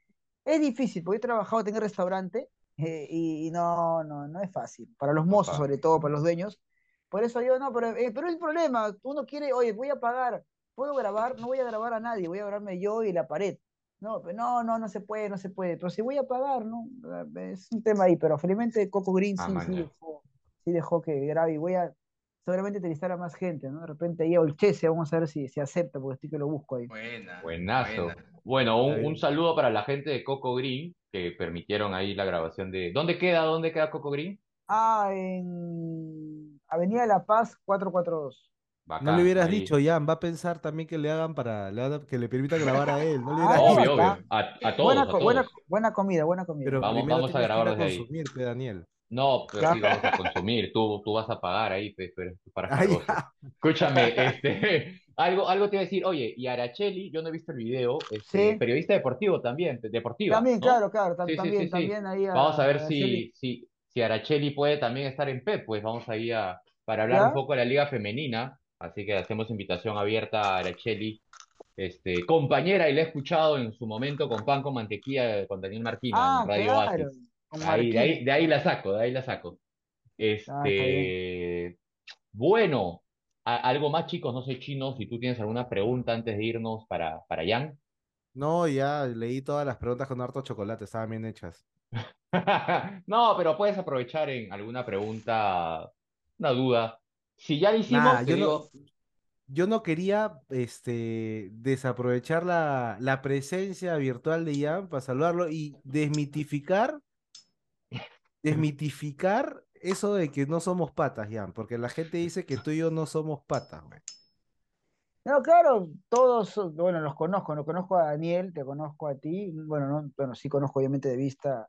es difícil, porque he trabajado en restaurante eh, y, y no, no, no es fácil. Para los mozos, sobre todo, para los dueños. Por eso yo no, pero, eh, pero el problema. Uno quiere, oye, voy a pagar, ¿puedo grabar? No voy a grabar a nadie, voy a grabarme yo y la pared. No, pero no, no, no se puede, no se puede. Pero si voy a pagar, ¿no? Es un tema ahí, pero felizmente Coco Green Ah, sí, sí dejó, sí dejó que grabe y voy a seguramente entrevistar a más gente, ¿no? De repente ahí a Olchese, vamos a ver si se acepta, porque estoy que lo busco ahí. Buena. Buenazo. buena. Bueno, un, un saludo para la gente de Coco Green que permitieron ahí la grabación de. ¿Dónde queda? ¿Dónde queda Coco Green? Ah, en Avenida de la Paz 442. No le hubieras ahí. dicho, Jan, va a pensar también que le hagan para, le hagan- que le permitan grabar a él. No le hubieras Ah, dicho. Obvio. A, a todos, Buena, a todos. buena, buena comida, buena comida. Pero Vamos- vamos a grabar desde ahí. consumir, pe, Daniel. No, pero Ya. sí vamos a consumir. Tú, tú vas a pagar ahí, pues, pero para Ah. Escúchame, este, algo, algo te iba a decir, oye, y Aracheli, yo no he visto el video, este, Sí. periodista deportivo también, deportiva, También, ¿no? claro, claro, tam- Sí, sí, también, sí, sí. también ahí a, Vamos a ver a si, Araceli. si, si Aracheli puede también estar en PEP, pues vamos ahí a, para hablar ¿Ya? un poco de la liga femenina, así que hacemos invitación abierta a Aracheli, este, compañera, y la he escuchado en su momento con Pan con Mantequilla con Daniel Marquina Ah, en Radio claro. Oasis. con Ahí, de ahí, de ahí la saco, de ahí la saco. Ah, Este, bueno, a- algo más, chicos, no sé, chino, si tú tienes alguna pregunta antes de irnos para, para Jan. No, ya leí todas las preguntas con harto chocolate, estaban bien hechas. No, pero puedes aprovechar en alguna pregunta, una duda. Si ya lo hicimos, Nah, yo no, yo no quería este, desaprovechar la, la presencia virtual de Jan para saludarlo y desmitificar, desmitificar eso de que no somos patas, Jan, porque la gente dice que tú y yo no somos patas, güey. No, claro, todos, bueno, los conozco, no conozco a Daniel, te conozco a ti, bueno, no, bueno, sí conozco obviamente de vista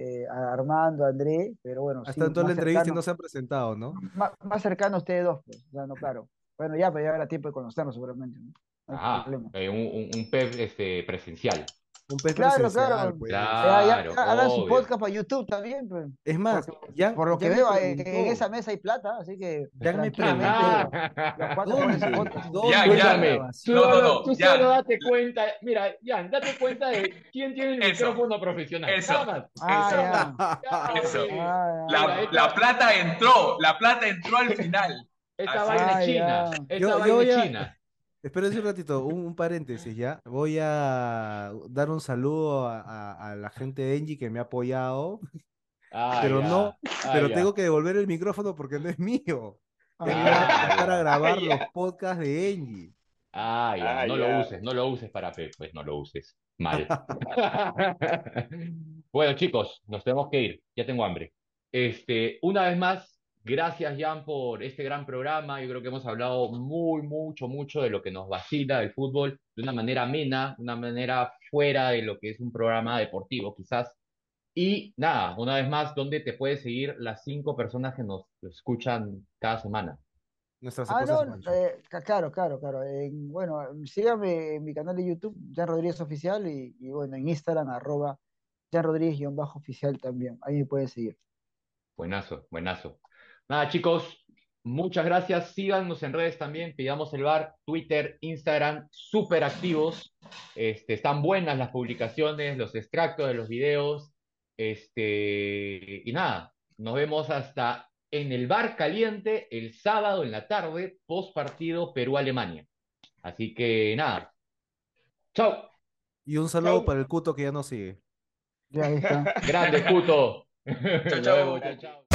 eh, a Armando, a André, pero bueno, sí, Hasta en toda la entrevista y no se han presentado, ¿no? más, más cercano a ustedes dos, pues, o sea, no, claro. Bueno, ya, pero ya habrá tiempo de conocernos seguramente, ¿no? No hay ah, problema. eh, un, un, un PEP este, presencial. Un pez Claro, presencial, claro. pues. Ya, ya, Claro, hagan su podcast para YouTube también, pues. Es más, Porque, Jan, por lo que me veo, eh, en preguntó, esa mesa hay plata, así que me tranquilamente preguntó, los cuatro ponen su ¿dónde? podcast. ¿Dónde Ya, ya. Escúchame, tú grabación? No, no, solo, no, tú ya. solo date cuenta, mira, Jan, date cuenta de quién tiene el Eso. micrófono profesional. Eso. Nada más. Ah, ya. Ya, Eso. Ah, ya. La, plata entró, la plata entró al final. Esta vaina china. Ah, ya. Esta vaina ya- china. Espérense un ratito, un, un paréntesis ya. Voy a dar un saludo a, a- a la gente de Engie que me ha apoyado, Ah, pero ya. no, Ah, pero ya. tengo que devolver el micrófono porque no es mío. Ah, Es ya. para, grabar los podcasts de Engie. Ah, ya, Ah, no lo uses, no lo uses para Pep, pues no lo uses. Mal. Bueno, chicos, nos tenemos que ir. Ya tengo hambre. Este, una vez más, gracias, Jan, por este gran programa. Yo creo que hemos hablado muy, mucho, mucho de lo que nos vacila del fútbol de una manera amena, una manera fuera de lo que es un programa deportivo, quizás. Y nada, una vez más, ¿dónde te puedes seguir las cinco personas que nos escuchan cada semana? Nuestras Ah, no, eh, claro, claro, claro. En- bueno, síganme en mi canal de YouTube, Jan Rodríguez Oficial, y, y bueno, en Instagram, arroba Jan Rodríguez-oficial también. Ahí me pueden seguir. Buenazo, buenazo. Nada, chicos, Muchas gracias. Síganos en redes también. Pidamos el bar, Twitter, Instagram, súper activos. Este, están buenas las publicaciones, los extractos de los videos. Este, y nada, nos vemos hasta en el bar caliente el sábado en la tarde, post partido Perú-Alemania. Así que nada. Chao. Y un saludo Chau. para el Cuto que ya nos sigue. Ya ahí está. Grande, puto. Chao, chao.